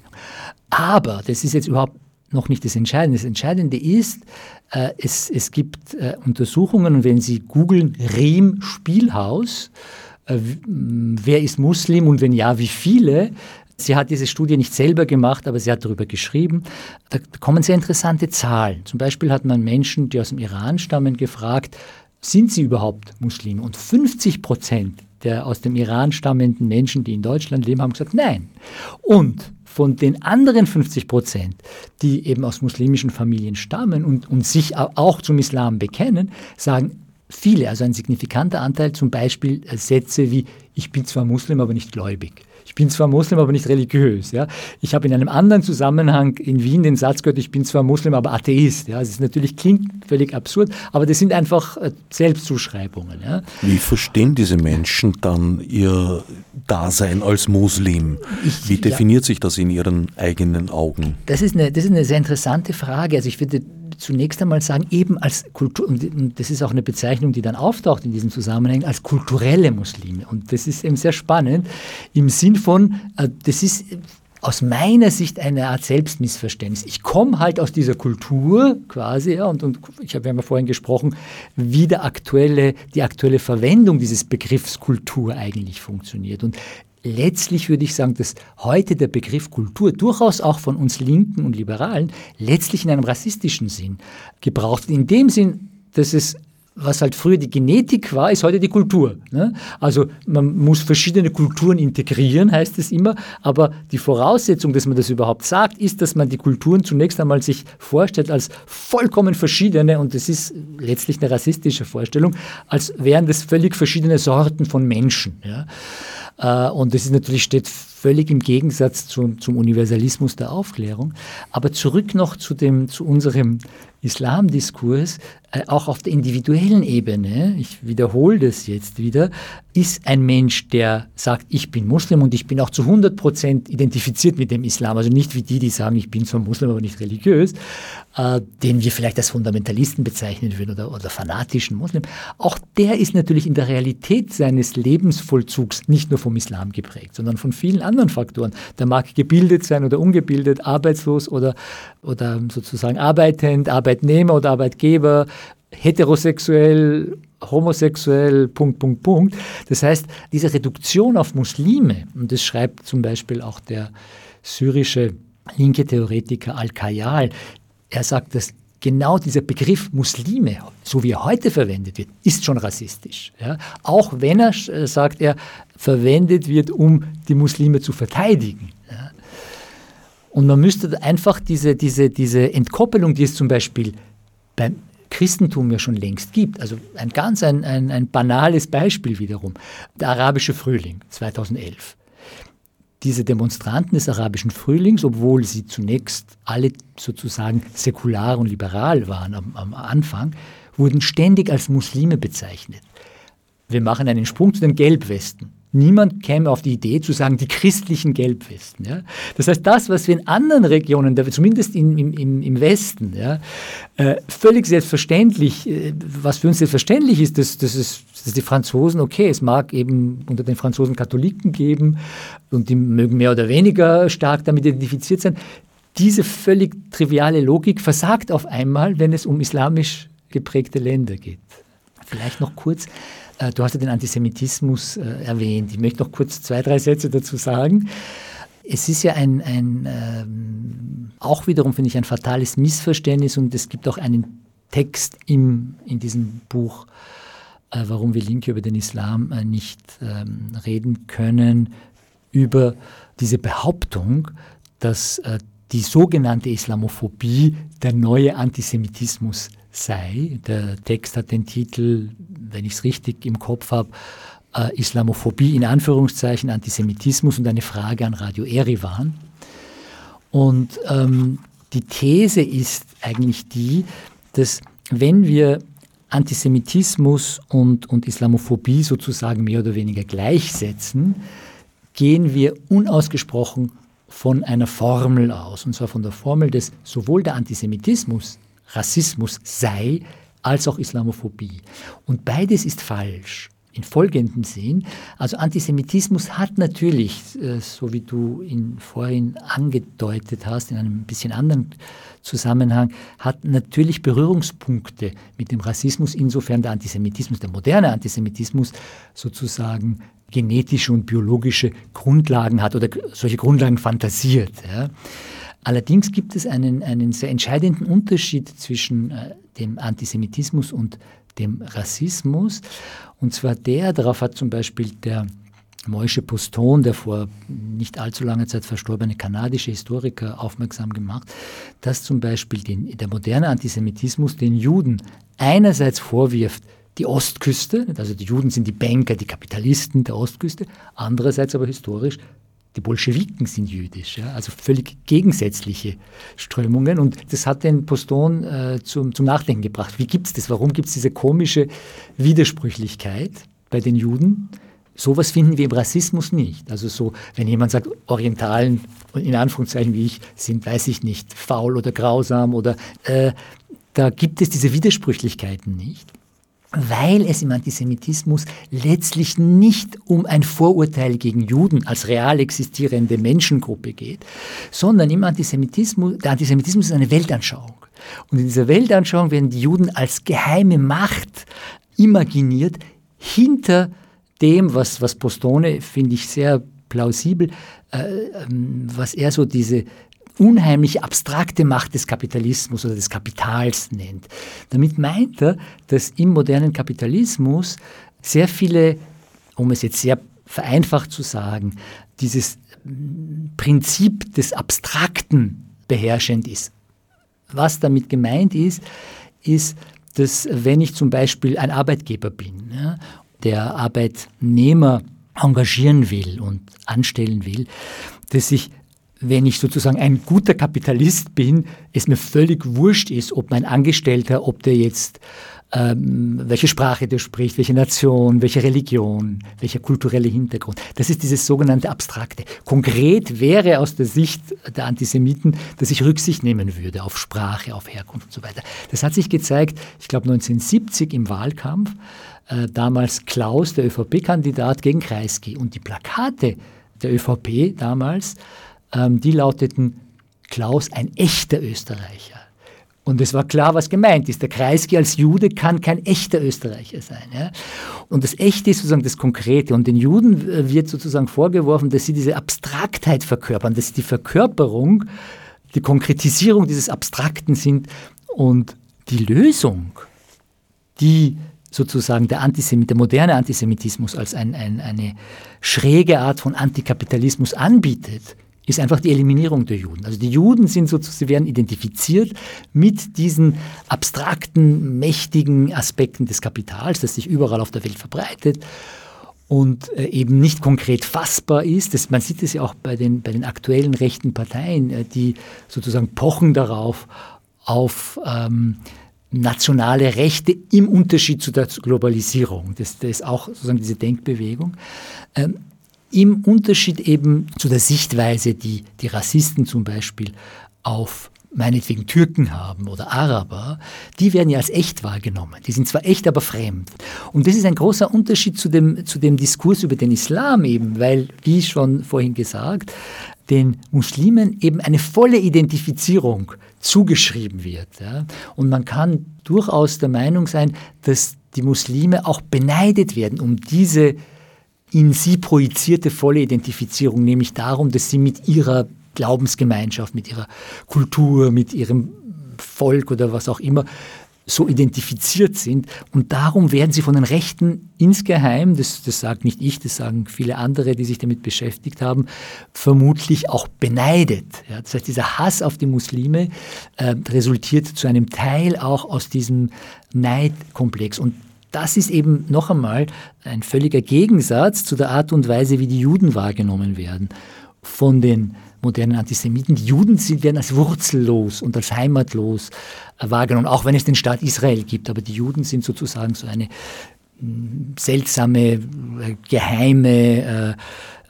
Aber das ist jetzt überhaupt noch nicht das Entscheidende. Das Entscheidende ist, äh, es, es gibt äh, Untersuchungen und wenn Sie googeln Riem Spielhaus, äh, wer ist Muslim und wenn ja, wie viele, Sie hat diese Studie nicht selber gemacht, aber sie hat darüber geschrieben. Da kommen sehr interessante Zahlen. Zum Beispiel hat man Menschen, die aus dem Iran stammen, gefragt, sind sie überhaupt Muslime? Und 50 Prozent der aus dem Iran stammenden Menschen, die in Deutschland leben, haben gesagt, nein. Und von den anderen 50 Prozent, die eben aus muslimischen Familien stammen und, und sich auch zum Islam bekennen, sagen viele, also ein signifikanter Anteil, zum Beispiel Sätze wie, ich bin zwar Muslim, aber nicht gläubig. Ich bin zwar Muslim, aber nicht religiös. Ja? Ich habe in einem anderen Zusammenhang in Wien den Satz gehört, ich bin zwar Muslim, aber Atheist. Ja? Das ist natürlich klingt völlig absurd, aber das sind einfach äh, Selbstzuschreibungen. Ja? Wie verstehen diese Menschen dann ihr Dasein als Muslim? Ich, Wie definiert ja, sich das in ihren eigenen Augen? Das ist, eine, das ist eine sehr interessante Frage. Also ich würde zunächst einmal sagen, eben als Kultur, und das ist auch eine Bezeichnung, die dann auftaucht in diesem Zusammenhang, als kulturelle Muslime. Und das ist eben sehr spannend im Sinn von, äh, das ist aus meiner Sicht eine Art Selbstmissverständnis. Ich komme halt aus dieser Kultur quasi, ja, und, und ich habe ja vorhin gesprochen, wie der aktuelle, die aktuelle Verwendung dieses Begriffs Kultur eigentlich funktioniert. Und letztlich würde ich sagen, dass heute der Begriff Kultur durchaus auch von uns Linken und Liberalen letztlich in einem rassistischen Sinn gebraucht wird. In dem Sinn, dass es was halt früher die Genetik war, ist heute die Kultur. Ne? Also man muss verschiedene Kulturen integrieren, heißt es immer, aber die Voraussetzung, dass man das überhaupt sagt, ist, dass man die Kulturen zunächst einmal sich vorstellt als vollkommen verschiedene, und das ist letztlich eine rassistische Vorstellung, als wären das völlig verschiedene Sorten von Menschen. Äh, und das ist natürlich steht völlig im Gegensatz zum, zum Universalismus der Aufklärung. Aber zurück noch zu, dem, zu unserem Islamdiskurs, äh, auch auf der individuellen Ebene, ich wiederhole das jetzt wieder, ist ein Mensch, der sagt, ich bin Muslim und ich bin auch zu 100 Prozent identifiziert mit dem Islam. Also nicht wie die, die sagen, ich bin zwar Muslim, aber nicht religiös, äh, den wir vielleicht als Fundamentalisten bezeichnen würden oder, oder fanatischen Muslim. Auch der ist natürlich in der Realität seines Lebensvollzugs nicht nur vom Islam geprägt, sondern von vielen anderen Faktoren. Der mag gebildet sein oder ungebildet, arbeitslos oder, oder sozusagen arbeitend, Arbeitnehmer oder Arbeitgeber, heterosexuell, homosexuell, Punkt, Punkt, Punkt. Das heißt, diese Reduktion auf Muslime, und das schreibt zum Beispiel auch der syrische linke Theoretiker Al-Kayal, er sagt, dass genau dieser Begriff Muslime, so wie er heute verwendet wird, ist schon rassistisch. Ja? Auch wenn er, äh, sagt er, verwendet wird, um die Muslime zu verteidigen. Ja? Und man müsste einfach diese, diese, diese Entkoppelung, die es zum Beispiel beim Christentum ja schon längst gibt. Also ein ganz ein, ein, ein banales Beispiel wiederum. Der arabische Frühling 2011 diese Demonstranten des arabischen Frühlings, obwohl sie zunächst alle sozusagen säkular und liberal waren am, am, Anfang, wurden ständig als Muslime bezeichnet. Wir machen einen Sprung zu den Gelbwesten. Niemand käme auf die Idee zu sagen, die christlichen Gelbwesten. Ja? Das heißt, das, was wir in anderen Regionen, zumindest im, im, im Westen, ja, äh, völlig selbstverständlich, äh, was für uns selbstverständlich ist, dass, dass, es, dass die Franzosen, okay, es mag eben unter den Franzosen Katholiken geben und die mögen mehr oder weniger stark damit identifiziert sein. Diese völlig triviale Logik versagt auf einmal, wenn es um islamisch geprägte Länder geht. Vielleicht noch kurz äh, du hast ja den Antisemitismus äh, erwähnt. Ich möchte noch kurz zwei, drei Sätze dazu sagen. Es ist ja ein, ein ähm, auch wiederum finde ich ein fatales Missverständnis und es gibt auch einen Text im, in diesem Buch, äh, warum wir Linke über den Islam äh, nicht ähm, reden können, über diese Behauptung, dass äh, die sogenannte Islamophobie der neue Antisemitismus sei. Der Text hat den Titel, wenn ich es richtig im Kopf habe, äh, Islamophobie in Anführungszeichen, Antisemitismus und eine Frage an Radio Erivan. Und ähm, die These ist eigentlich die, dass wenn wir Antisemitismus und, und Islamophobie sozusagen mehr oder weniger gleichsetzen, gehen wir unausgesprochen von einer Formel aus, und zwar von der Formel des sowohl der Antisemitismus, Rassismus sei, als auch Islamophobie. Und beides ist falsch. In folgendem Sinn. Also Antisemitismus hat natürlich, äh, so wie du ihn vorhin angedeutet hast, in einem bisschen anderen Zusammenhang, hat natürlich Berührungspunkte mit dem Rassismus, insofern der Antisemitismus, der moderne Antisemitismus sozusagen genetische und biologische Grundlagen hat oder solche Grundlagen fantasiert. Ja. Allerdings gibt es einen, einen sehr entscheidenden Unterschied zwischen äh, dem Antisemitismus und dem Rassismus. Und zwar der, darauf hat zum Beispiel der Moishe Poston, der vor nicht allzu langer Zeit verstorbene kanadische Historiker, aufmerksam gemacht, dass zum Beispiel den, der moderne Antisemitismus den Juden einerseits vorwirft, die Ostküste, also die Juden sind die Banker, die Kapitalisten der Ostküste, andererseits aber historisch die Bolschewiken sind jüdisch, ja, also völlig gegensätzliche Strömungen. Und das hat den Poston äh, zum, zum Nachdenken gebracht. Wie gibt es das? Warum gibt es diese komische Widersprüchlichkeit bei den Juden? Sowas finden wir im Rassismus nicht. Also so, wenn jemand sagt, Orientalen, in Anführungszeichen wie ich, sind, weiß ich nicht, faul oder grausam oder äh, da gibt es diese Widersprüchlichkeiten nicht weil es im Antisemitismus letztlich nicht um ein Vorurteil gegen Juden als real existierende Menschengruppe geht, sondern im Antisemitismus, der Antisemitismus ist eine Weltanschauung. Und in dieser Weltanschauung werden die Juden als geheime Macht imaginiert hinter dem, was, was Postone, finde ich sehr plausibel, äh, ähm, was er so diese unheimlich abstrakte Macht des Kapitalismus oder des Kapitals nennt. Damit meint er, dass im modernen Kapitalismus sehr viele, um es jetzt sehr vereinfacht zu sagen, dieses Prinzip des Abstrakten beherrschend ist. Was damit gemeint ist, ist, dass wenn ich zum Beispiel ein Arbeitgeber bin, ja, der Arbeitnehmer engagieren will und anstellen will, dass ich wenn ich sozusagen ein guter Kapitalist bin, es mir völlig wurscht ist, ob mein Angestellter, ob der jetzt ähm, welche Sprache der spricht, welche Nation, welche Religion, welcher kulturelle Hintergrund. Das ist dieses sogenannte Abstrakte. Konkret wäre aus der Sicht der Antisemiten, dass ich Rücksicht nehmen würde auf Sprache, auf Herkunft und so weiter. Das hat sich gezeigt, ich glaube 1970 im Wahlkampf, äh, damals Klaus, der ÖVP-Kandidat, gegen Kreisky. Und die Plakate der ÖVP damals ähm, die lauteten Klaus ein echter Österreicher. Und es war klar, was gemeint ist. Der Kreisky als Jude kann kein echter Österreicher sein. Ja? Und das Echte ist sozusagen das Konkrete. Und den Juden äh, wird sozusagen vorgeworfen, dass sie diese Abstraktheit verkörpern, dass sie die Verkörperung, die Konkretisierung dieses Abstrakten sind. Und die Lösung, die sozusagen der, Antisemit, der moderne Antisemitismus als ein, ein, eine schräge Art von Antikapitalismus anbietet, ist einfach die Eliminierung der Juden. Also die Juden sind sozusagen, sie werden identifiziert mit diesen abstrakten, mächtigen Aspekten des Kapitals, das sich überall auf der Welt verbreitet und äh, eben nicht konkret fassbar ist. Das, man sieht es ja auch bei den, bei den aktuellen rechten Parteien, äh, die sozusagen pochen darauf, auf ähm, nationale Rechte im Unterschied zu der Globalisierung. Das, das ist auch sozusagen diese Denkbewegung. Ähm, Im Unterschied eben zu der Sichtweise, die die Rassisten zum Beispiel auf meinetwegen Türken haben oder Araber, die werden ja als echt wahrgenommen. Die sind zwar echt, aber fremd. Und das ist ein großer Unterschied zu dem, zu dem Diskurs über den Islam eben, weil, wie schon vorhin gesagt, den Muslimen eben eine volle Identifizierung zugeschrieben wird. Ja. Und man kann durchaus der Meinung sein, dass die Muslime auch beneidet werden um diese in sie projizierte volle Identifizierung, nämlich darum, dass sie mit ihrer Glaubensgemeinschaft, mit ihrer Kultur, mit ihrem Volk oder was auch immer so identifiziert sind. Und darum werden sie von den Rechten insgeheim, das, das sagt nicht ich, das sagen viele andere, die sich damit beschäftigt haben, vermutlich auch beneidet. Ja, das heißt, dieser Hass auf die Muslime äh, resultiert zu einem Teil auch aus diesem Neidkomplex. Und das ist eben noch einmal ein völliger Gegensatz zu der Art und Weise, wie die Juden wahrgenommen werden von den modernen Antisemiten. Die Juden sind, werden als wurzellos und als heimatlos wahrgenommen, auch wenn es den Staat Israel gibt. Aber die Juden sind sozusagen so eine seltsame, äh, geheime äh,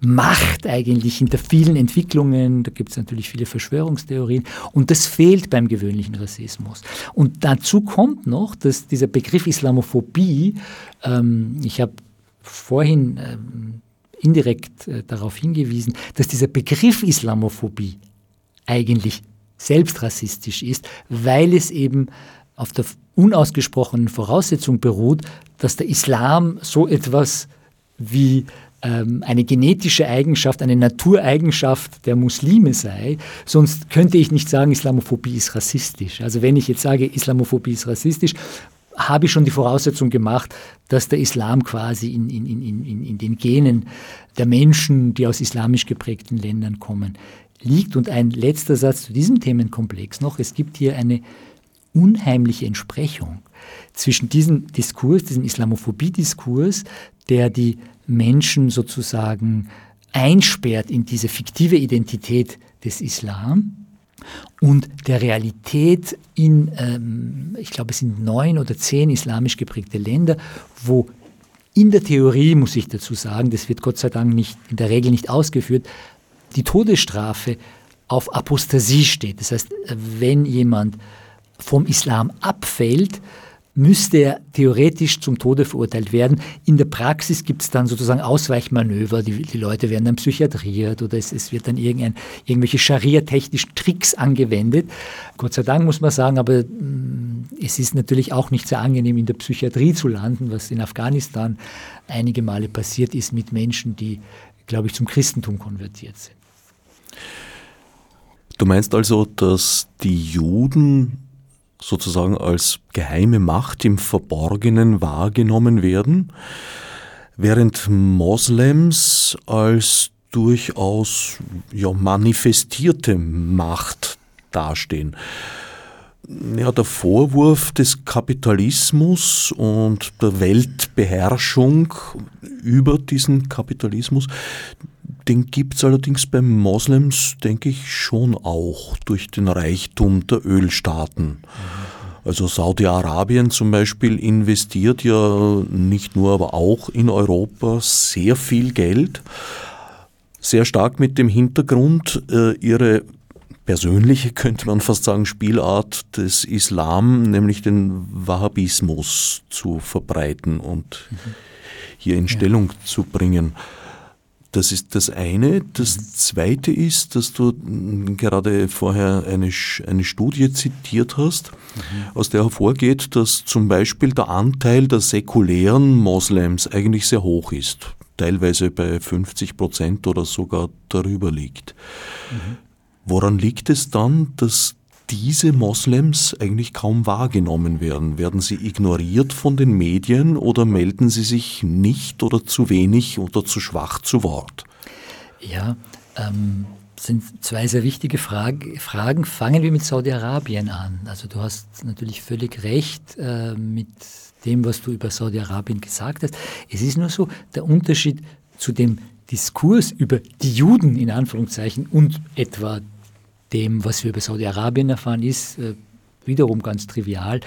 Macht eigentlich hinter vielen Entwicklungen. Da gibt es natürlich viele Verschwörungstheorien. Und das fehlt beim gewöhnlichen Rassismus. Und dazu kommt noch, dass dieser Begriff Islamophobie, ähm, ich habe vorhin ähm, indirekt äh, darauf hingewiesen, dass dieser Begriff Islamophobie eigentlich selbst rassistisch ist, weil es eben auf der unausgesprochenen Voraussetzung beruht, dass der Islam so etwas wie ähm, eine genetische Eigenschaft, eine Natureigenschaft der Muslime sei. Sonst könnte ich nicht sagen, Islamophobie ist rassistisch. Also wenn ich jetzt sage, Islamophobie ist rassistisch, habe ich schon die Voraussetzung gemacht, dass der Islam quasi in, in, in, in, in den Genen der Menschen, die aus islamisch geprägten Ländern kommen, liegt. Und ein letzter Satz zu diesem Themenkomplex noch. Es gibt hier eine unheimliche Entsprechung zwischen diesem Diskurs, diesem Islamophobie-Diskurs, der die Menschen sozusagen einsperrt in diese fiktive Identität des Islam und der Realität in, ähm, ich glaube, es sind neun oder zehn islamisch geprägte Länder, wo in der Theorie, muss ich dazu sagen, das wird Gott sei Dank nicht, in der Regel nicht ausgeführt, die Todesstrafe auf Apostasie steht. Das heißt, wenn jemand vom Islam abfällt, müsste er theoretisch zum Tode verurteilt werden. In der Praxis gibt es dann sozusagen Ausweichmanöver, die, die, Leute werden dann psychiatriert oder es, es wird dann irgendein, irgendwelche Scharia-technischen Tricks angewendet. Gott sei Dank muss man sagen, aber mm, es ist natürlich auch nicht sehr angenehm, in der Psychiatrie zu landen, was in Afghanistan einige Male passiert ist mit Menschen, die, glaube ich, zum Christentum konvertiert sind. Du meinst also, dass die Juden sozusagen als geheime Macht im Verborgenen wahrgenommen werden, während Moslems als durchaus ja, manifestierte Macht dastehen. Ja, der Vorwurf des Kapitalismus und der Weltbeherrschung über diesen Kapitalismus, den gibt es allerdings bei Moslems, denke ich, schon auch durch den Reichtum der Ölstaaten. Also Saudi-Arabien zum Beispiel investiert ja nicht nur, aber auch in Europa sehr viel Geld, sehr stark mit dem Hintergrund, äh, ihre persönliche, könnte man fast sagen, Spielart des Islam, nämlich den Wahhabismus zu verbreiten und mhm. hier in Stellung ja. zu bringen. Das ist das eine. Das mhm. zweite ist, dass du gerade vorher eine, eine Studie zitiert hast, mhm. aus der hervorgeht, dass zum Beispiel der Anteil der säkulären Moslems eigentlich sehr hoch ist, teilweise bei 50 Prozent oder sogar darüber liegt. Mhm. Woran liegt es dann, dass diese Moslems eigentlich kaum wahrgenommen werden? Werden sie ignoriert von den Medien oder melden sie sich nicht oder zu wenig oder zu schwach zu Wort? Ja, ähm, sind zwei sehr wichtige Frage, Fragen. Fangen wir mit Saudi-Arabien an. Also du hast natürlich völlig recht äh, mit dem, was du über Saudi-Arabien gesagt hast. Es ist nur so, der Unterschied zu dem Diskurs über die Juden in Anführungszeichen und etwa dem, was wir über Saudi-Arabien erfahren, ist äh, wiederum ganz trivial,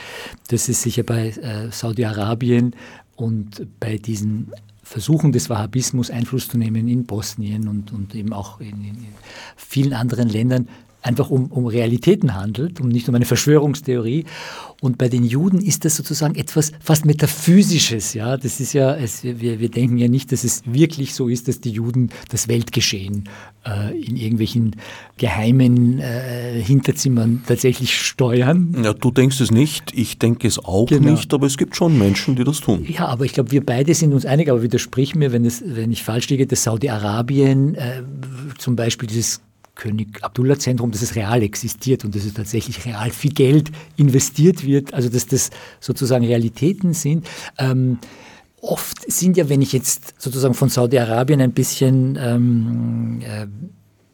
dass es sich ja bei äh, Saudi-Arabien und bei diesen Versuchen des Wahhabismus Einfluss zu nehmen in Bosnien und, und eben auch in, in vielen anderen Ländern einfach um, um Realitäten handelt und nicht um eine Verschwörungstheorie. Und bei den Juden ist das sozusagen etwas fast Metaphysisches. Ja? Das ist ja, es, wir, wir denken ja nicht, dass es wirklich so ist, dass die Juden das Weltgeschehen äh, in irgendwelchen geheimen äh, Hinterzimmern tatsächlich steuern. Ja, du denkst es nicht, ich denke es auch genau. nicht, aber es gibt schon Menschen, die das tun. Ja, aber ich glaube, wir beide sind uns einig, aber widersprich mir, wenn, es, wenn ich falsch liege, dass Saudi-Arabien äh, zum Beispiel dieses König Abdullah Zentrum, dass es real existiert und dass es tatsächlich real viel Geld investiert wird, also dass das sozusagen Realitäten sind. Ähm, oft sind ja, wenn ich jetzt sozusagen von Saudi-Arabien ein bisschen ähm, äh,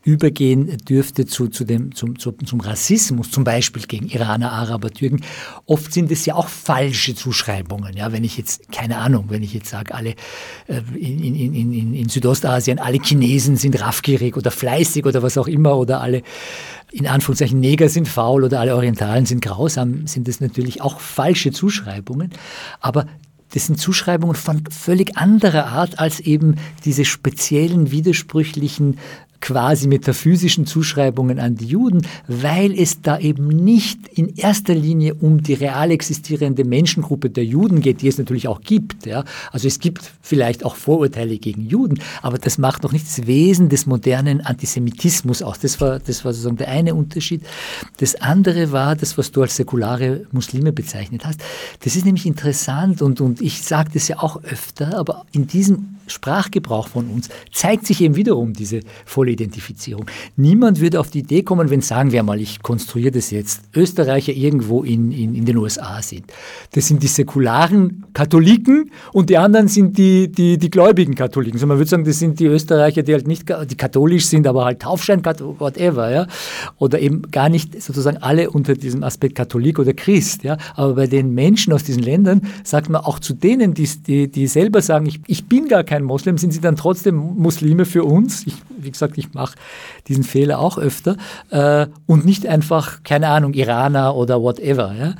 übergehen dürfte zu, zu dem, zum, zu, zum Rassismus, zum Beispiel gegen Iraner, Araber, Türken. Oft sind es ja auch falsche Zuschreibungen. Ja, wenn ich jetzt, keine Ahnung, wenn ich jetzt sage, alle äh, in, in, in, in Südostasien, alle Chinesen sind raffgierig oder fleißig oder was auch immer oder alle in Anführungszeichen Neger sind faul oder alle Orientalen sind grausam, sind das natürlich auch falsche Zuschreibungen. Aber das sind Zuschreibungen von völlig anderer Art als eben diese speziellen, widersprüchlichen quasi metaphysischen Zuschreibungen an die Juden, weil es da eben nicht in erster Linie um die real existierende Menschengruppe der Juden geht, die es natürlich auch gibt. Ja. Also es gibt vielleicht auch Vorurteile gegen Juden, aber das macht noch nicht das Wesen des modernen Antisemitismus aus. Das war, das war sozusagen der eine Unterschied. Das andere war das, was du als säkulare Muslime bezeichnet hast. Das ist nämlich interessant und, und ich sage das ja auch öfter, aber in diesem Sprachgebrauch von uns zeigt sich eben wiederum diese volle Identifizierung. Niemand würde auf die Idee kommen, wenn, sagen wir mal, ich konstruiere das jetzt, Österreicher irgendwo in, in, in den USA sind. Das sind die säkularen Katholiken und die anderen sind die, die, die gläubigen Katholiken. Also man würde sagen, das sind die Österreicher, die halt nicht, die katholisch sind, aber halt Taufschein, whatever, ja. Oder eben gar nicht sozusagen alle unter diesem Aspekt Katholik oder Christ, ja. Aber bei den Menschen aus diesen Ländern sagt man auch zu denen, die, die, die selber sagen, ich, ich bin gar kein Moslem, sind sie dann trotzdem Muslime für uns. Ich, wie gesagt, ich mache diesen Fehler auch öfter. Äh, und nicht einfach, keine Ahnung, Iraner oder whatever. Ja?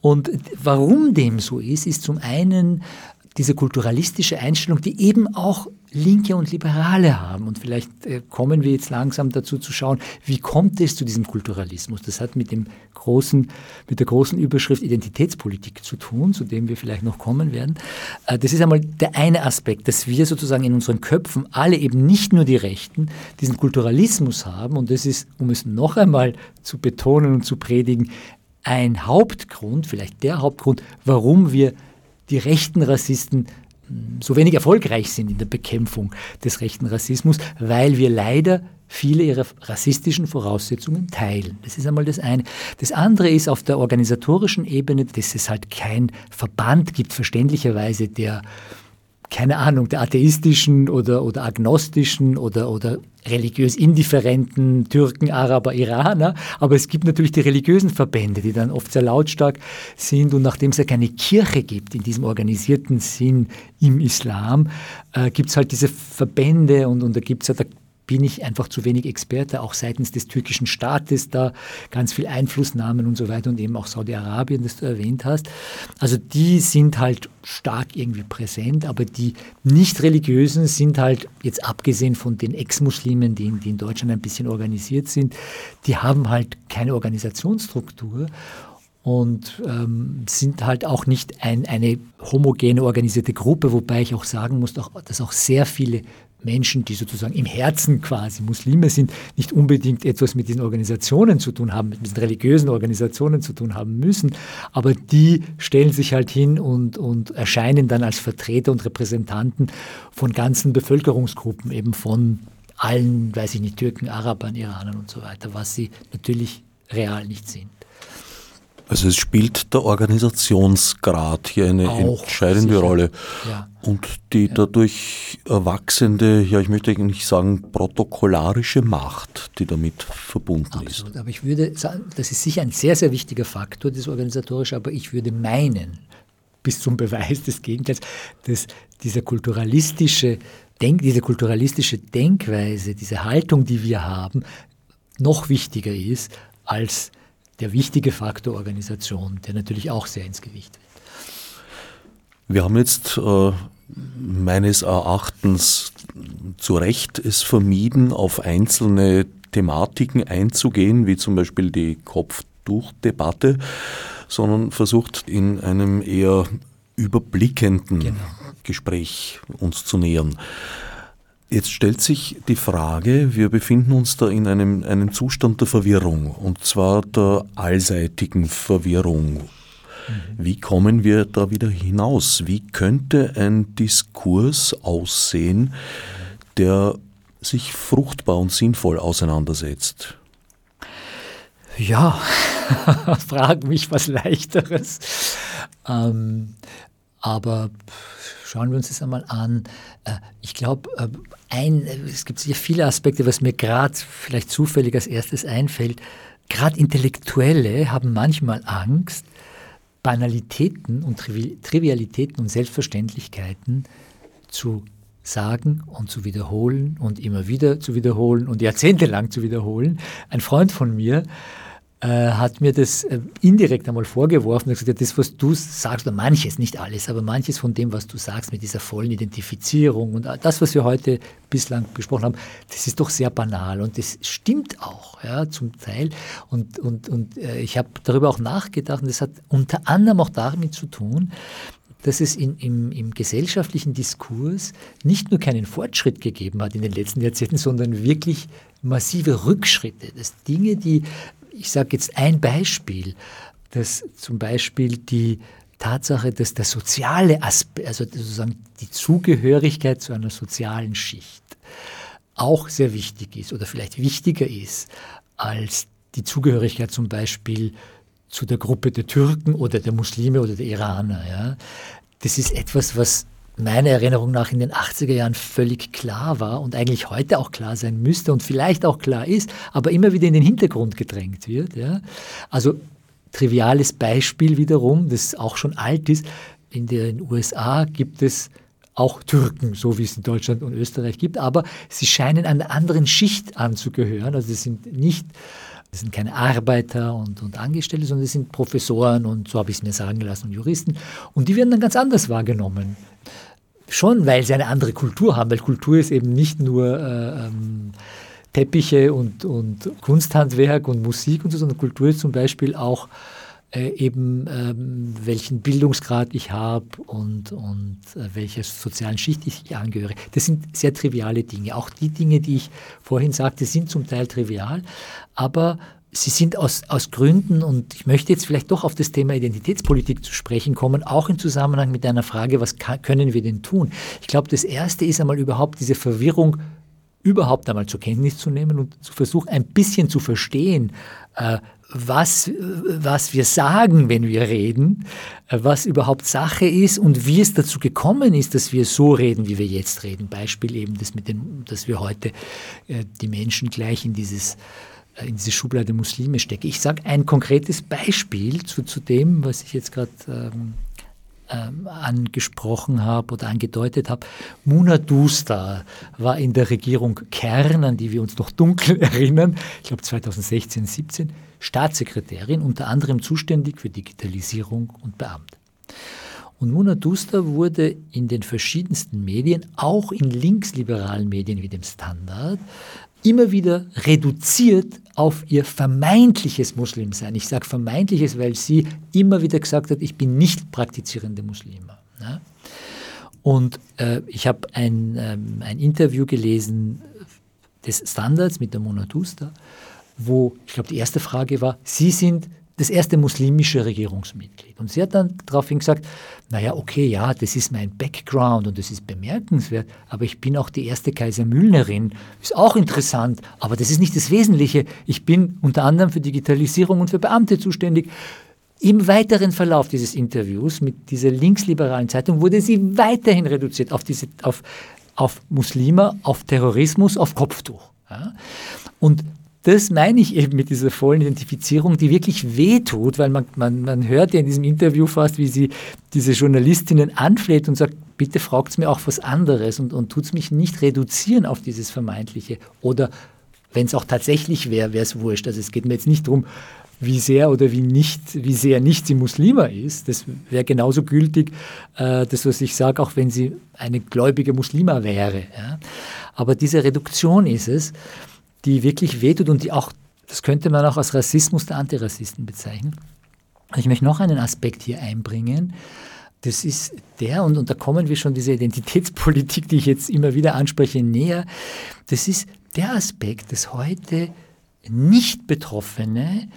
Und warum dem so ist, ist zum einen diese kulturalistische Einstellung, die eben auch Linke und Liberale haben. Und vielleicht äh, kommen wir jetzt langsam dazu zu schauen, wie kommt es zu diesem Kulturalismus? Das hat mit, dem großen, mit der großen Überschrift Identitätspolitik zu tun, zu dem wir vielleicht noch kommen werden. Äh, das ist einmal der eine Aspekt, dass wir sozusagen in unseren Köpfen alle eben nicht nur die Rechten diesen Kulturalismus haben. Und das ist, um es noch einmal zu betonen und zu predigen, ein Hauptgrund, vielleicht der Hauptgrund, warum wir die rechten Rassisten so wenig erfolgreich sind in der Bekämpfung des rechten Rassismus, weil wir leider viele ihrer rassistischen Voraussetzungen teilen. Das ist einmal das eine. Das andere ist auf der organisatorischen Ebene, dass es halt kein Verband gibt, verständlicherweise, der keine Ahnung, der atheistischen oder, oder agnostischen oder, oder religiös indifferenten Türken, Araber, Iraner. Aber es gibt natürlich die religiösen Verbände, die dann oft sehr lautstark sind. Und nachdem es ja keine Kirche gibt in diesem organisierten Sinn im Islam, äh, gibt es halt diese Verbände und, und da gibt es ja, da bin ich einfach zu wenig Experte, auch seitens des türkischen Staates da ganz viel Einflussnahmen und so weiter und eben auch Saudi-Arabien, das du erwähnt hast. Also die sind halt stark irgendwie präsent, aber die nicht religiösen sind halt jetzt abgesehen von den Ex-Muslimen, die, die in Deutschland ein bisschen organisiert sind, die haben halt keine Organisationsstruktur und ähm, sind halt auch nicht ein, eine homogene organisierte Gruppe, wobei ich auch sagen muss, dass auch sehr viele Menschen, die sozusagen im Herzen quasi Muslime sind, nicht unbedingt etwas mit diesen Organisationen zu tun haben, mit diesen religiösen Organisationen zu tun haben müssen, aber die stellen sich halt hin und, und erscheinen dann als Vertreter und Repräsentanten von ganzen Bevölkerungsgruppen, eben von allen, weiß ich nicht, Türken, Arabern, Iranern und so weiter, was sie natürlich real nicht sind. Also es spielt der Organisationsgrad hier eine Auch, entscheidende sicher. Rolle. Ja. Und die dadurch erwachsende, ja ich möchte eigentlich sagen, protokollarische Macht, die damit verbunden Absolut. ist. Aber ich würde sagen, das ist sicher ein sehr, sehr wichtiger Faktor, das organisatorische, aber ich würde meinen, bis zum Beweis des Gegenteils, dass dieser kulturalistische Denk, diese kulturalistische Denkweise, diese Haltung, die wir haben, noch wichtiger ist als der wichtige Faktor Organisation, der natürlich auch sehr ins Gewicht wird. Wir haben jetzt äh, meines Erachtens zu Recht es vermieden, auf einzelne Thematiken einzugehen, wie zum Beispiel die Kopftuchdebatte, sondern versucht in einem eher überblickenden genau. Gespräch uns zu nähern. Jetzt stellt sich die Frage, wir befinden uns da in einem, einem Zustand der Verwirrung, und zwar der allseitigen Verwirrung. Wie kommen wir da wieder hinaus? Wie könnte ein Diskurs aussehen, der sich fruchtbar und sinnvoll auseinandersetzt? Ja, frag mich was leichteres. Ähm, aber schauen wir uns das einmal an. Äh, ich glaube, äh, es gibt sicher viele Aspekte, was mir gerade vielleicht zufällig als erstes einfällt. Gerade Intellektuelle haben manchmal Angst, Banalitäten und Trivialitäten und Selbstverständlichkeiten zu sagen und zu wiederholen und immer wieder zu wiederholen und jahrzehntelang zu wiederholen. Ein Freund von mir hat mir das äh, indirekt einmal vorgeworfen und gesagt, das, was du sagst, oder manches, nicht alles, aber manches von dem, was du sagst mit dieser vollen Identifizierung und das, was wir heute bislang besprochen haben, das ist doch sehr banal und das stimmt auch, ja, zum Teil. Und, und, und äh, ich habe darüber auch nachgedacht und das hat unter anderem auch damit zu tun, dass es in, im, im, gesellschaftlichen Diskurs nicht nur keinen Fortschritt gegeben hat in den letzten Jahrzehnten, sondern wirklich massive Rückschritte. Dass Dinge, die ich sage jetzt ein Beispiel, dass zum Beispiel die Tatsache, dass der soziale Aspekt, also sozusagen die Zugehörigkeit zu einer sozialen Schicht auch sehr wichtig ist oder vielleicht wichtiger ist als die Zugehörigkeit zum Beispiel zu der Gruppe der Türken oder der Muslime oder der Iraner. Ja. Das ist etwas, was meiner Erinnerung nach in den 80er Jahren völlig klar war und eigentlich heute auch klar sein müsste und vielleicht auch klar ist, aber immer wieder in den Hintergrund gedrängt wird. Ja. Also triviales Beispiel wiederum, das auch schon alt ist, in den USA gibt es auch Türken, so wie es in Deutschland und Österreich gibt, aber sie scheinen einer anderen Schicht anzugehören. Also es sind nicht das sind keine Arbeiter und, und Angestellte, sondern das sind Professoren und so habe ich es mir sagen lassen und Juristen. Und die werden dann ganz anders wahrgenommen. Schon, weil sie eine andere Kultur haben, weil Kultur ist eben nicht nur äh, ähm, Teppiche und, und Kunsthandwerk und Musik und so, sondern Kultur ist zum Beispiel auch äh, eben ähm, welchen Bildungsgrad ich habe und, und äh, welcher sozialen Schicht ich angehöre. Das sind sehr triviale Dinge. Auch die Dinge, die ich vorhin sagte, sind zum Teil trivial, aber Sie sind aus, aus Gründen, und ich möchte jetzt vielleicht doch auf das Thema Identitätspolitik zu sprechen kommen, auch im Zusammenhang mit einer Frage, was kann, können wir denn tun? Ich glaube, das Erste ist einmal überhaupt diese Verwirrung überhaupt einmal zur Kenntnis zu nehmen und zu versuchen, ein bisschen zu verstehen, äh, was, was wir sagen, wenn wir reden, äh, was überhaupt Sache ist und wie es dazu gekommen ist, dass wir so reden, wie wir jetzt reden. Beispiel eben das mit dem, dass wir heute äh, die Menschen gleich in dieses äh, in diese Schublade Muslime stecken. Ich sage ein konkretes Beispiel zu, zu dem, was ich jetzt gerade ähm, ähm, angesprochen habe oder angedeutet habe. Muna Dusta war in der Regierung Kern, an die wir uns noch dunkel erinnern, ich glaube 2016, 17, Staatssekretärin, unter anderem zuständig für Digitalisierung und Beamte. Und Muna Dusta wurde in den verschiedensten Medien, auch in linksliberalen Medien wie dem Standard, immer wieder reduziert auf ihr vermeintliches Muslimsein. Ich sage vermeintliches, weil sie immer wieder gesagt hat, ich bin nicht praktizierende Muslime. Ja? Und äh, ich habe ein, ähm, ein Interview gelesen des Standards mit der Mona Dusta, wo ich glaube, die erste Frage war, Sie sind das erste muslimische Regierungsmitglied. Und sie hat dann daraufhin gesagt, naja, okay, ja, das ist mein Background und das ist bemerkenswert, aber ich bin auch die erste Kaisermüllnerin, ist auch interessant, aber das ist nicht das Wesentliche. Ich bin unter anderem für Digitalisierung und für Beamte zuständig. Im weiteren Verlauf dieses Interviews mit dieser linksliberalen Zeitung wurde sie weiterhin reduziert auf, diese, auf, auf Muslime, auf Terrorismus, auf Kopftuch. Ja? Und das meine ich eben mit dieser vollen Identifizierung, die wirklich wehtut, weil man, man, man hört ja in diesem Interview fast, wie sie diese Journalistinnen anfleht und sagt, bitte fragt mir auch was anderes und, und tut es mich nicht reduzieren auf dieses Vermeintliche. Oder wenn es auch tatsächlich wäre, wäre es wurscht. Also es geht mir jetzt nicht darum, wie sehr oder wie nicht, wie sehr nicht sie Muslima ist. Das wäre genauso gültig, äh, das, was ich sage, auch wenn sie eine gläubige Muslima wäre. Ja. Aber diese Reduktion ist es, die wirklich wehtut und die auch, das könnte man auch als Rassismus der Antirassisten bezeichnen. Ich möchte noch einen Aspekt hier einbringen. Das ist der, und, und da kommen wir schon dieser Identitätspolitik, die ich jetzt immer wieder anspreche, näher. Das ist der Aspekt, dass heute Nicht-Betroffene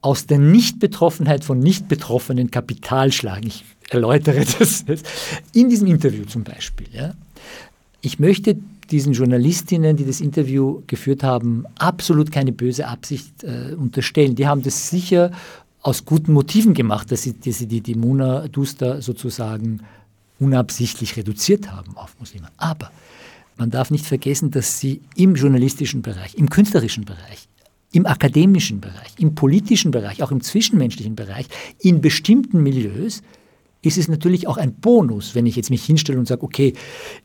aus der Nichtbetroffenheit von Nicht-Betroffenen Kapital schlagen. Ich erläutere das jetzt. In diesem Interview zum Beispiel. Ja. Ich möchte diesen Journalistinnen, die das Interview geführt haben, absolut keine böse Absicht äh, unterstellen. Die haben das sicher aus guten Motiven gemacht, dass sie, dass sie die, die Muna Duster sozusagen unabsichtlich reduziert haben auf Muslime. Aber man darf nicht vergessen, dass sie im journalistischen Bereich, im künstlerischen Bereich, im akademischen Bereich, im politischen Bereich, auch im zwischenmenschlichen Bereich, in bestimmten Milieus ist es natürlich auch ein Bonus, wenn ich jetzt mich hinstelle und sage, okay,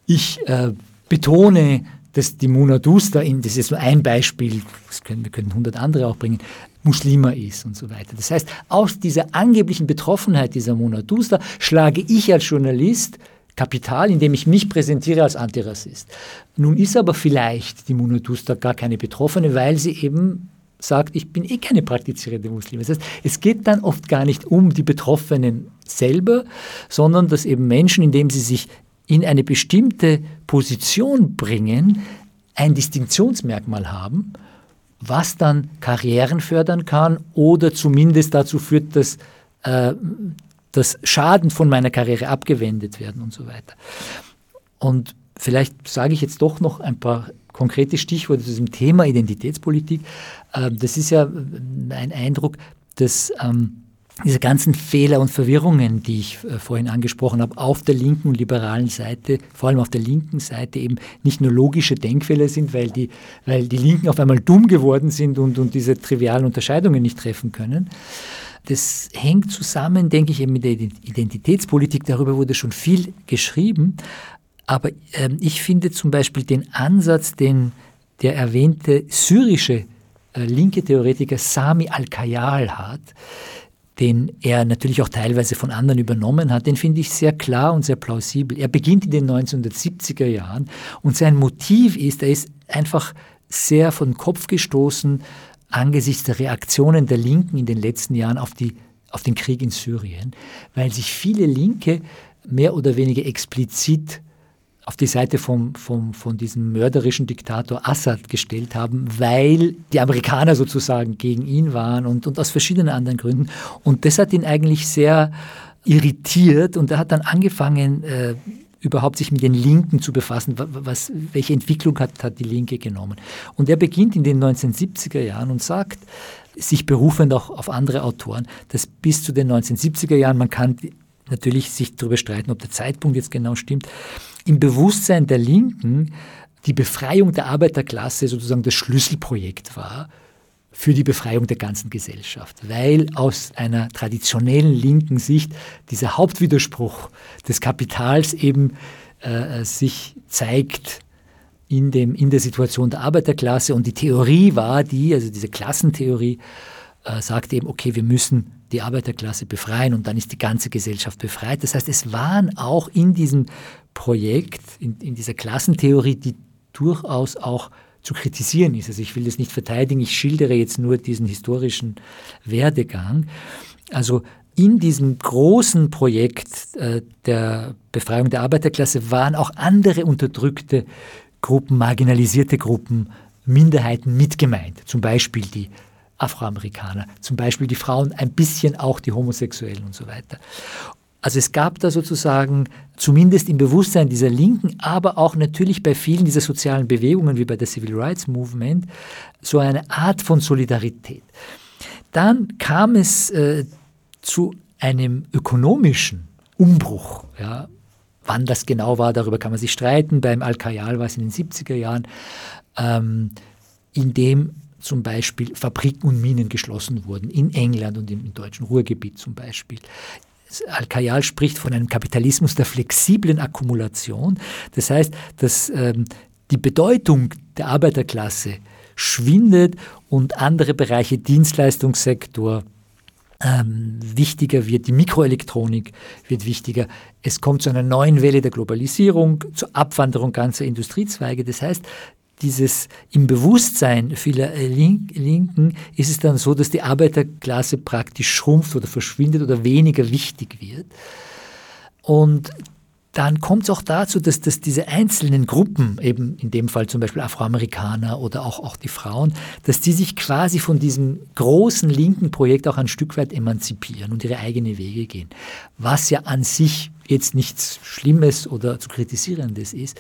ich äh, betone, dass die Muna Dusta, in, das ist nur ein Beispiel, können, wir können hundert andere auch bringen, Muslima ist und so weiter. Das heißt, aus dieser angeblichen Betroffenheit dieser Mona Dusta schlage ich als Journalist Kapital, indem ich mich präsentiere als Antirassist. Nun ist aber vielleicht die Mona Dusta gar keine Betroffene, weil sie eben sagt, ich bin eh keine praktizierende Muslime. Das heißt, es geht dann oft gar nicht um die Betroffenen selber, sondern dass eben Menschen, indem sie sich in eine bestimmte Position bringen, ein Distinktionsmerkmal haben, was dann Karrieren fördern kann oder zumindest dazu führt, dass, äh, dass Schaden von meiner Karriere abgewendet werden und so weiter. Und vielleicht sage ich jetzt doch noch ein paar konkrete Stichworte zu diesem Thema Identitätspolitik. Äh, das ist ja ein Eindruck, dass ähm, diese ganzen Fehler und Verwirrungen, die ich äh, vorhin angesprochen habe, auf der linken und liberalen Seite, vor allem auf der linken Seite eben nicht nur logische Denkfehler sind, weil die, weil die Linken auf einmal dumm geworden sind und, und diese trivialen Unterscheidungen nicht treffen können. Das hängt zusammen, denke ich, eben mit der Identitätspolitik. Darüber wurde schon viel geschrieben. Aber ähm, ich finde zum Beispiel den Ansatz, den der erwähnte syrische äh, linke Theoretiker Sami al-Kayal hat, den er natürlich auch teilweise von anderen übernommen hat, den finde ich sehr klar und sehr plausibel. Er beginnt in den 1970er Jahren und sein Motiv ist, er ist einfach sehr von Kopf gestoßen angesichts der Reaktionen der Linken in den letzten Jahren auf, die, auf den Krieg in Syrien, weil sich viele Linke mehr oder weniger explizit auf die Seite vom, vom, von diesem mörderischen Diktator Assad gestellt haben, weil die Amerikaner sozusagen gegen ihn waren und, und aus verschiedenen anderen Gründen. Und das hat ihn eigentlich sehr irritiert und er hat dann angefangen, äh, überhaupt sich mit den Linken zu befassen, was, welche Entwicklung hat, hat die Linke genommen. Und er beginnt in den 1970er Jahren und sagt, sich berufend auch auf andere Autoren, dass bis zu den 1970er Jahren, man kann natürlich sich darüber streiten, ob der Zeitpunkt jetzt genau stimmt, im Bewusstsein der Linken die Befreiung der Arbeiterklasse sozusagen das Schlüsselprojekt war für die Befreiung der ganzen Gesellschaft, weil aus einer traditionellen linken Sicht dieser Hauptwiderspruch des Kapitals eben äh, sich zeigt in, dem, in der Situation der Arbeiterklasse. Und die Theorie war die, also diese Klassentheorie, äh, sagte eben, okay, wir müssen die Arbeiterklasse befreien und dann ist die ganze Gesellschaft befreit. Das heißt, es waren auch in diesem Projekt, in, in dieser Klassentheorie, die durchaus auch zu kritisieren ist. Also ich will das nicht verteidigen, ich schildere jetzt nur diesen historischen Werdegang. Also in diesem großen Projekt äh, der Befreiung der Arbeiterklasse waren auch andere unterdrückte Gruppen, marginalisierte Gruppen, Minderheiten mitgemeint. Zum Beispiel die Afroamerikaner, zum Beispiel die Frauen, ein bisschen auch die Homosexuellen und so weiter. Also es gab da sozusagen zumindest im Bewusstsein dieser Linken, aber auch natürlich bei vielen dieser sozialen Bewegungen wie bei der Civil Rights Movement so eine Art von Solidarität. Dann kam es äh, zu einem ökonomischen Umbruch. Ja. Wann das genau war, darüber kann man sich streiten. Beim Al-Kayal war es in den 70er Jahren, ähm, in dem zum Beispiel Fabriken und Minen geschlossen wurden, in England und im deutschen Ruhrgebiet zum Beispiel. Al-Kayal spricht von einem Kapitalismus der flexiblen Akkumulation. Das heißt, dass ähm, die Bedeutung der Arbeiterklasse schwindet und andere Bereiche, Dienstleistungssektor, ähm, wichtiger wird, die Mikroelektronik wird wichtiger. Es kommt zu einer neuen Welle der Globalisierung, zur Abwanderung ganzer Industriezweige. Das heißt, dieses im Bewusstsein vieler äh, Linken ist es dann so, dass die Arbeiterklasse praktisch schrumpft oder verschwindet oder weniger wichtig wird. Und dann kommt es auch dazu, dass, dass diese einzelnen Gruppen, eben in dem Fall zum Beispiel Afroamerikaner oder auch, auch die Frauen, dass die sich quasi von diesem großen linken Projekt auch ein Stück weit emanzipieren und ihre eigenen Wege gehen. Was ja an sich jetzt nichts Schlimmes oder zu kritisierendes ist.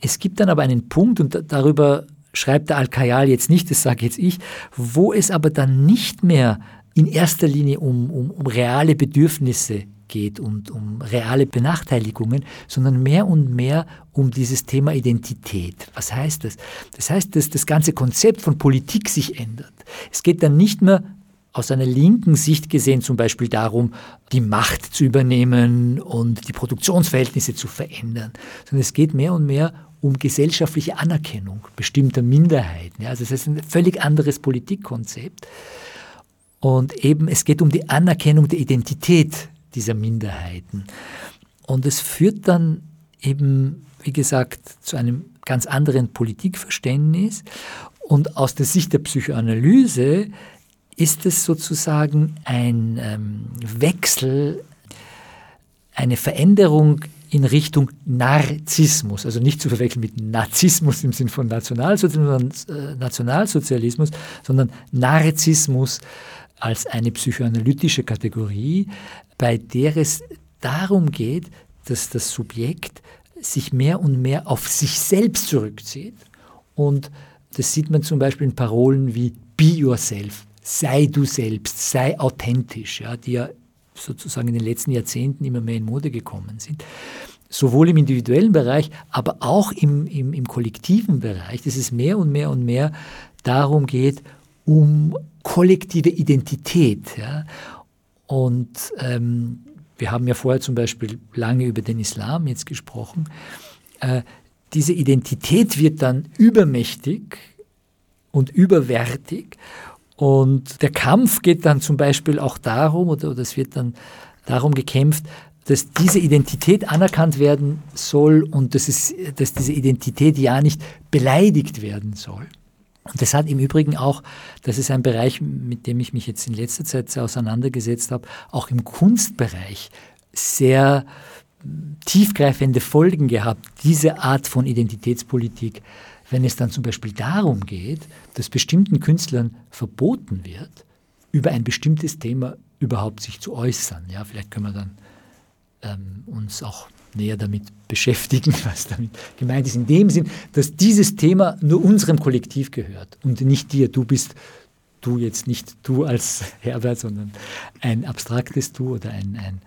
Es gibt dann aber einen Punkt, und darüber schreibt der Al-Kayal jetzt nicht, das sage jetzt ich, wo es aber dann nicht mehr in erster Linie um, um, um reale Bedürfnisse geht und um reale Benachteiligungen, sondern mehr und mehr um dieses Thema Identität. Was heißt das? Das heißt, dass das ganze Konzept von Politik sich ändert. Es geht dann nicht mehr aus einer linken Sicht gesehen zum Beispiel darum, die Macht zu übernehmen und die Produktionsverhältnisse zu verändern, sondern es geht mehr und mehr um gesellschaftliche Anerkennung bestimmter Minderheiten. Also das ist ein völlig anderes Politikkonzept. Und eben es geht um die Anerkennung der Identität dieser Minderheiten. Und es führt dann eben, wie gesagt, zu einem ganz anderen Politikverständnis. Und aus der Sicht der Psychoanalyse ist es sozusagen ein ähm, Wechsel, eine Veränderung in Richtung Narzissmus, also nicht zu verwechseln mit Narzissmus im Sinn von Nationalsozialismus, äh, Nationalsozialismus sondern Narzissmus als eine psychoanalytische Kategorie, bei der es darum geht, dass das Subjekt sich mehr und mehr auf sich selbst zurückzieht. Und das sieht man zum Beispiel in Parolen wie Be Yourself, sei du selbst, sei authentisch, ja, die ja sozusagen in den letzten Jahrzehnten immer mehr in Mode gekommen sind. Sowohl im individuellen Bereich, aber auch im, im, im kollektiven Bereich, dass es mehr und mehr und mehr darum geht, um kollektive Identität. Ja. Und ähm, wir haben ja vorher zum Beispiel lange über den Islam jetzt gesprochen. Äh, diese Identität wird dann übermächtig und überwertig und der Kampf geht dann zum Beispiel auch darum, oder, oder es wird dann darum gekämpft, dass diese Identität anerkannt werden soll und dass, es, dass diese Identität ja nicht beleidigt werden soll. Und das hat im Übrigen auch, das ist ein Bereich, mit dem ich mich jetzt in letzter Zeit sehr auseinandergesetzt habe, auch im Kunstbereich sehr tiefgreifende Folgen gehabt, diese Art von Identitätspolitik wenn es dann zum Beispiel darum geht, dass bestimmten Künstlern verboten wird, über ein bestimmtes Thema überhaupt sich zu äußern. Ja, vielleicht können wir dann ähm, uns auch näher damit beschäftigen, was damit gemeint ist. In dem Sinn, dass dieses Thema nur unserem Kollektiv gehört und nicht dir. Du bist du jetzt nicht du als Herbert, sondern ein abstraktes Du oder ein, ein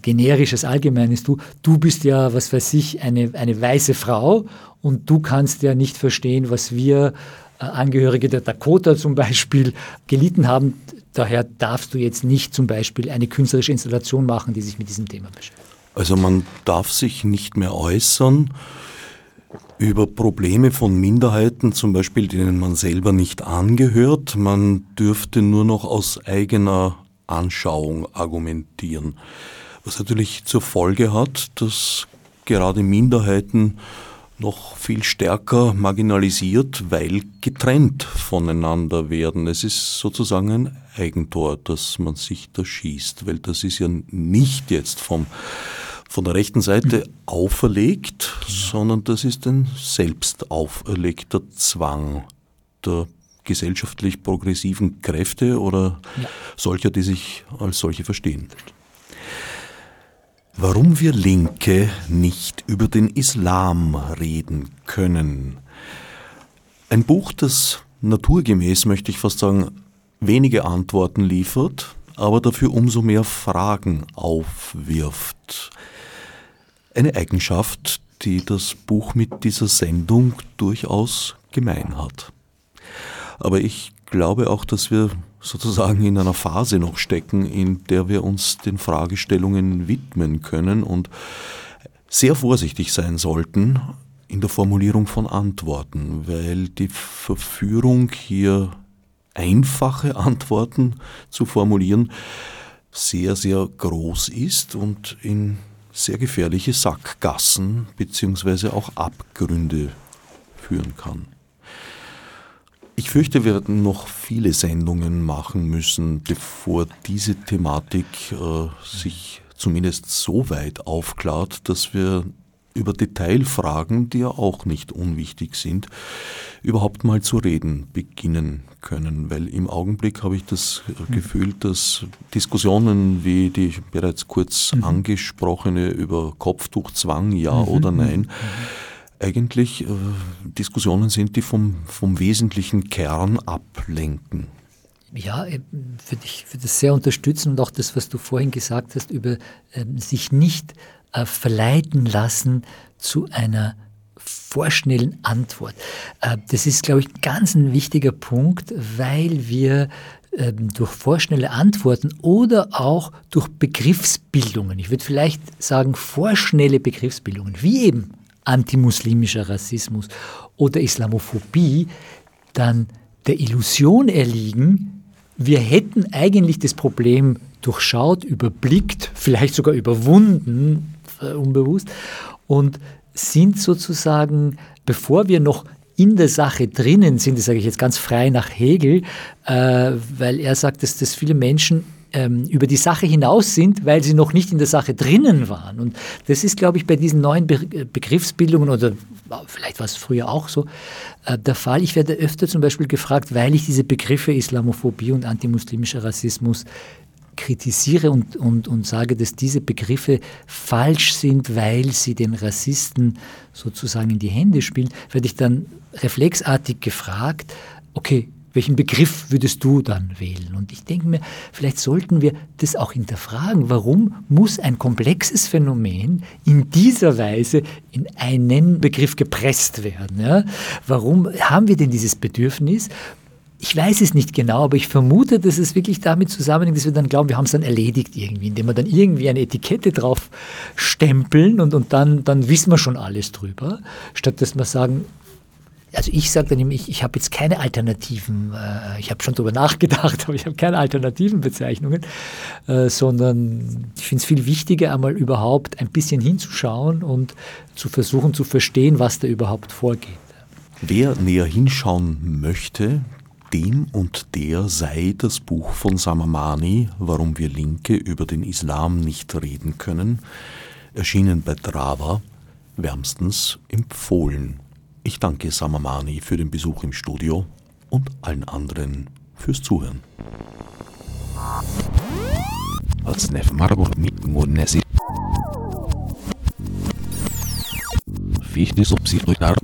generisches, allgemeines Du. Du bist ja, was weiß ich, eine, eine weiße Frau und du kannst ja nicht verstehen, was wir äh, Angehörige der Dakota zum Beispiel gelitten haben. Daher darfst du jetzt nicht zum Beispiel eine künstlerische Installation machen, die sich mit diesem Thema beschäftigt. Also man darf sich nicht mehr äußern über Probleme von Minderheiten, zum Beispiel denen man selber nicht angehört. Man dürfte nur noch aus eigener Anschauung argumentieren. Was natürlich zur Folge hat, dass gerade Minderheiten noch viel stärker marginalisiert, weil getrennt voneinander werden. Es ist sozusagen ein Eigentor, dass man sich da schießt, weil das ist ja nicht jetzt vom, von der rechten Seite auferlegt, sondern das ist ein selbst auferlegter Zwang der gesellschaftlich progressiven Kräfte oder ja. solcher, die sich als solche verstehen. Warum wir Linke nicht über den Islam reden können. Ein Buch, das naturgemäß, möchte ich fast sagen, wenige Antworten liefert, aber dafür umso mehr Fragen aufwirft. Eine Eigenschaft, die das Buch mit dieser Sendung durchaus gemein hat. Aber ich glaube auch, dass wir sozusagen in einer Phase noch stecken, in der wir uns den Fragestellungen widmen können und sehr vorsichtig sein sollten in der Formulierung von Antworten, weil die Verführung hier einfache Antworten zu formulieren sehr, sehr groß ist und in sehr gefährliche Sackgassen bzw. auch Abgründe führen kann. Ich fürchte, wir werden noch viele Sendungen machen müssen, bevor diese Thematik äh, sich zumindest so weit aufklart, dass wir über Detailfragen, die ja auch nicht unwichtig sind, überhaupt mal zu reden beginnen können. Weil im Augenblick habe ich das. Gefühl, dass Diskussionen wie die bereits kurz mhm. angesprochene über Kopftuchzwang, ja mhm. oder nein, mhm eigentlich äh, Diskussionen sind, die vom, vom wesentlichen Kern ablenken. Ja, äh, würde ich würde das sehr unterstützen und auch das, was du vorhin gesagt hast, über äh, sich nicht äh, verleiten lassen zu einer vorschnellen Antwort. Äh, das ist, glaube ich, ganz ein wichtiger Punkt, weil wir ähm, durch vorschnelle Antworten oder auch durch Begriffsbildungen, ich würde vielleicht sagen vorschnelle Begriffsbildungen, wie eben antimuslimischer Rassismus oder Islamophobie dann der Illusion erliegen, wir hätten eigentlich das Problem durchschaut, überblickt, vielleicht sogar überwunden, äh, unbewusst, und sind sozusagen, bevor wir noch in der Sache drinnen sind, das sage ich jetzt ganz frei nach Hegel, äh, weil er sagt, dass, dass viele Menschen ähm, über die Sache hinaus sind, weil sie noch nicht in der Sache drinnen waren. Und das ist, glaube ich, bei diesen neuen Be Begriffsbildungen oder vielleicht war es früher auch so, äh, der Fall. Ich werde öfter zum Beispiel gefragt, weil ich diese Begriffe Islamophobie und antimuslimischer Rassismus kritisiere und, und, und sage, dass diese Begriffe falsch sind, weil sie den Rassisten sozusagen in die Hände spielen, werde ich dann reflexartig gefragt, okay, welchen Begriff würdest du dann wählen? Und ich denke mir, vielleicht sollten wir das auch hinterfragen. Warum muss ein komplexes Phänomen in dieser Weise in einen Begriff gepresst werden? Ja? Warum haben wir denn dieses Bedürfnis? Ich weiß es nicht genau, aber ich vermute, dass es wirklich damit zusammenhängt, dass wir dann glauben, wir haben es dann erledigt irgendwie, indem wir dann irgendwie eine Etikette drauf stempeln und, und dann, dann wissen wir schon alles drüber, statt dass wir sagen, also ich sage dann immer, ich, ich habe jetzt keine Alternativen, äh, ich habe schon darüber nachgedacht, aber ich habe keine alternativen Bezeichnungen, äh, sondern ich finde es viel wichtiger, einmal überhaupt ein bisschen hinzuschauen und zu versuchen zu verstehen, was da überhaupt vorgeht. Wer näher hinschauen möchte, dem und der sei das Buch von Samamani, Warum wir Linke über den Islam nicht reden können, erschienen bei Drava, wärmstens empfohlen. Ich danke Samamani für den Besuch im Studio und allen anderen fürs Zuhören. Fichte subsidiar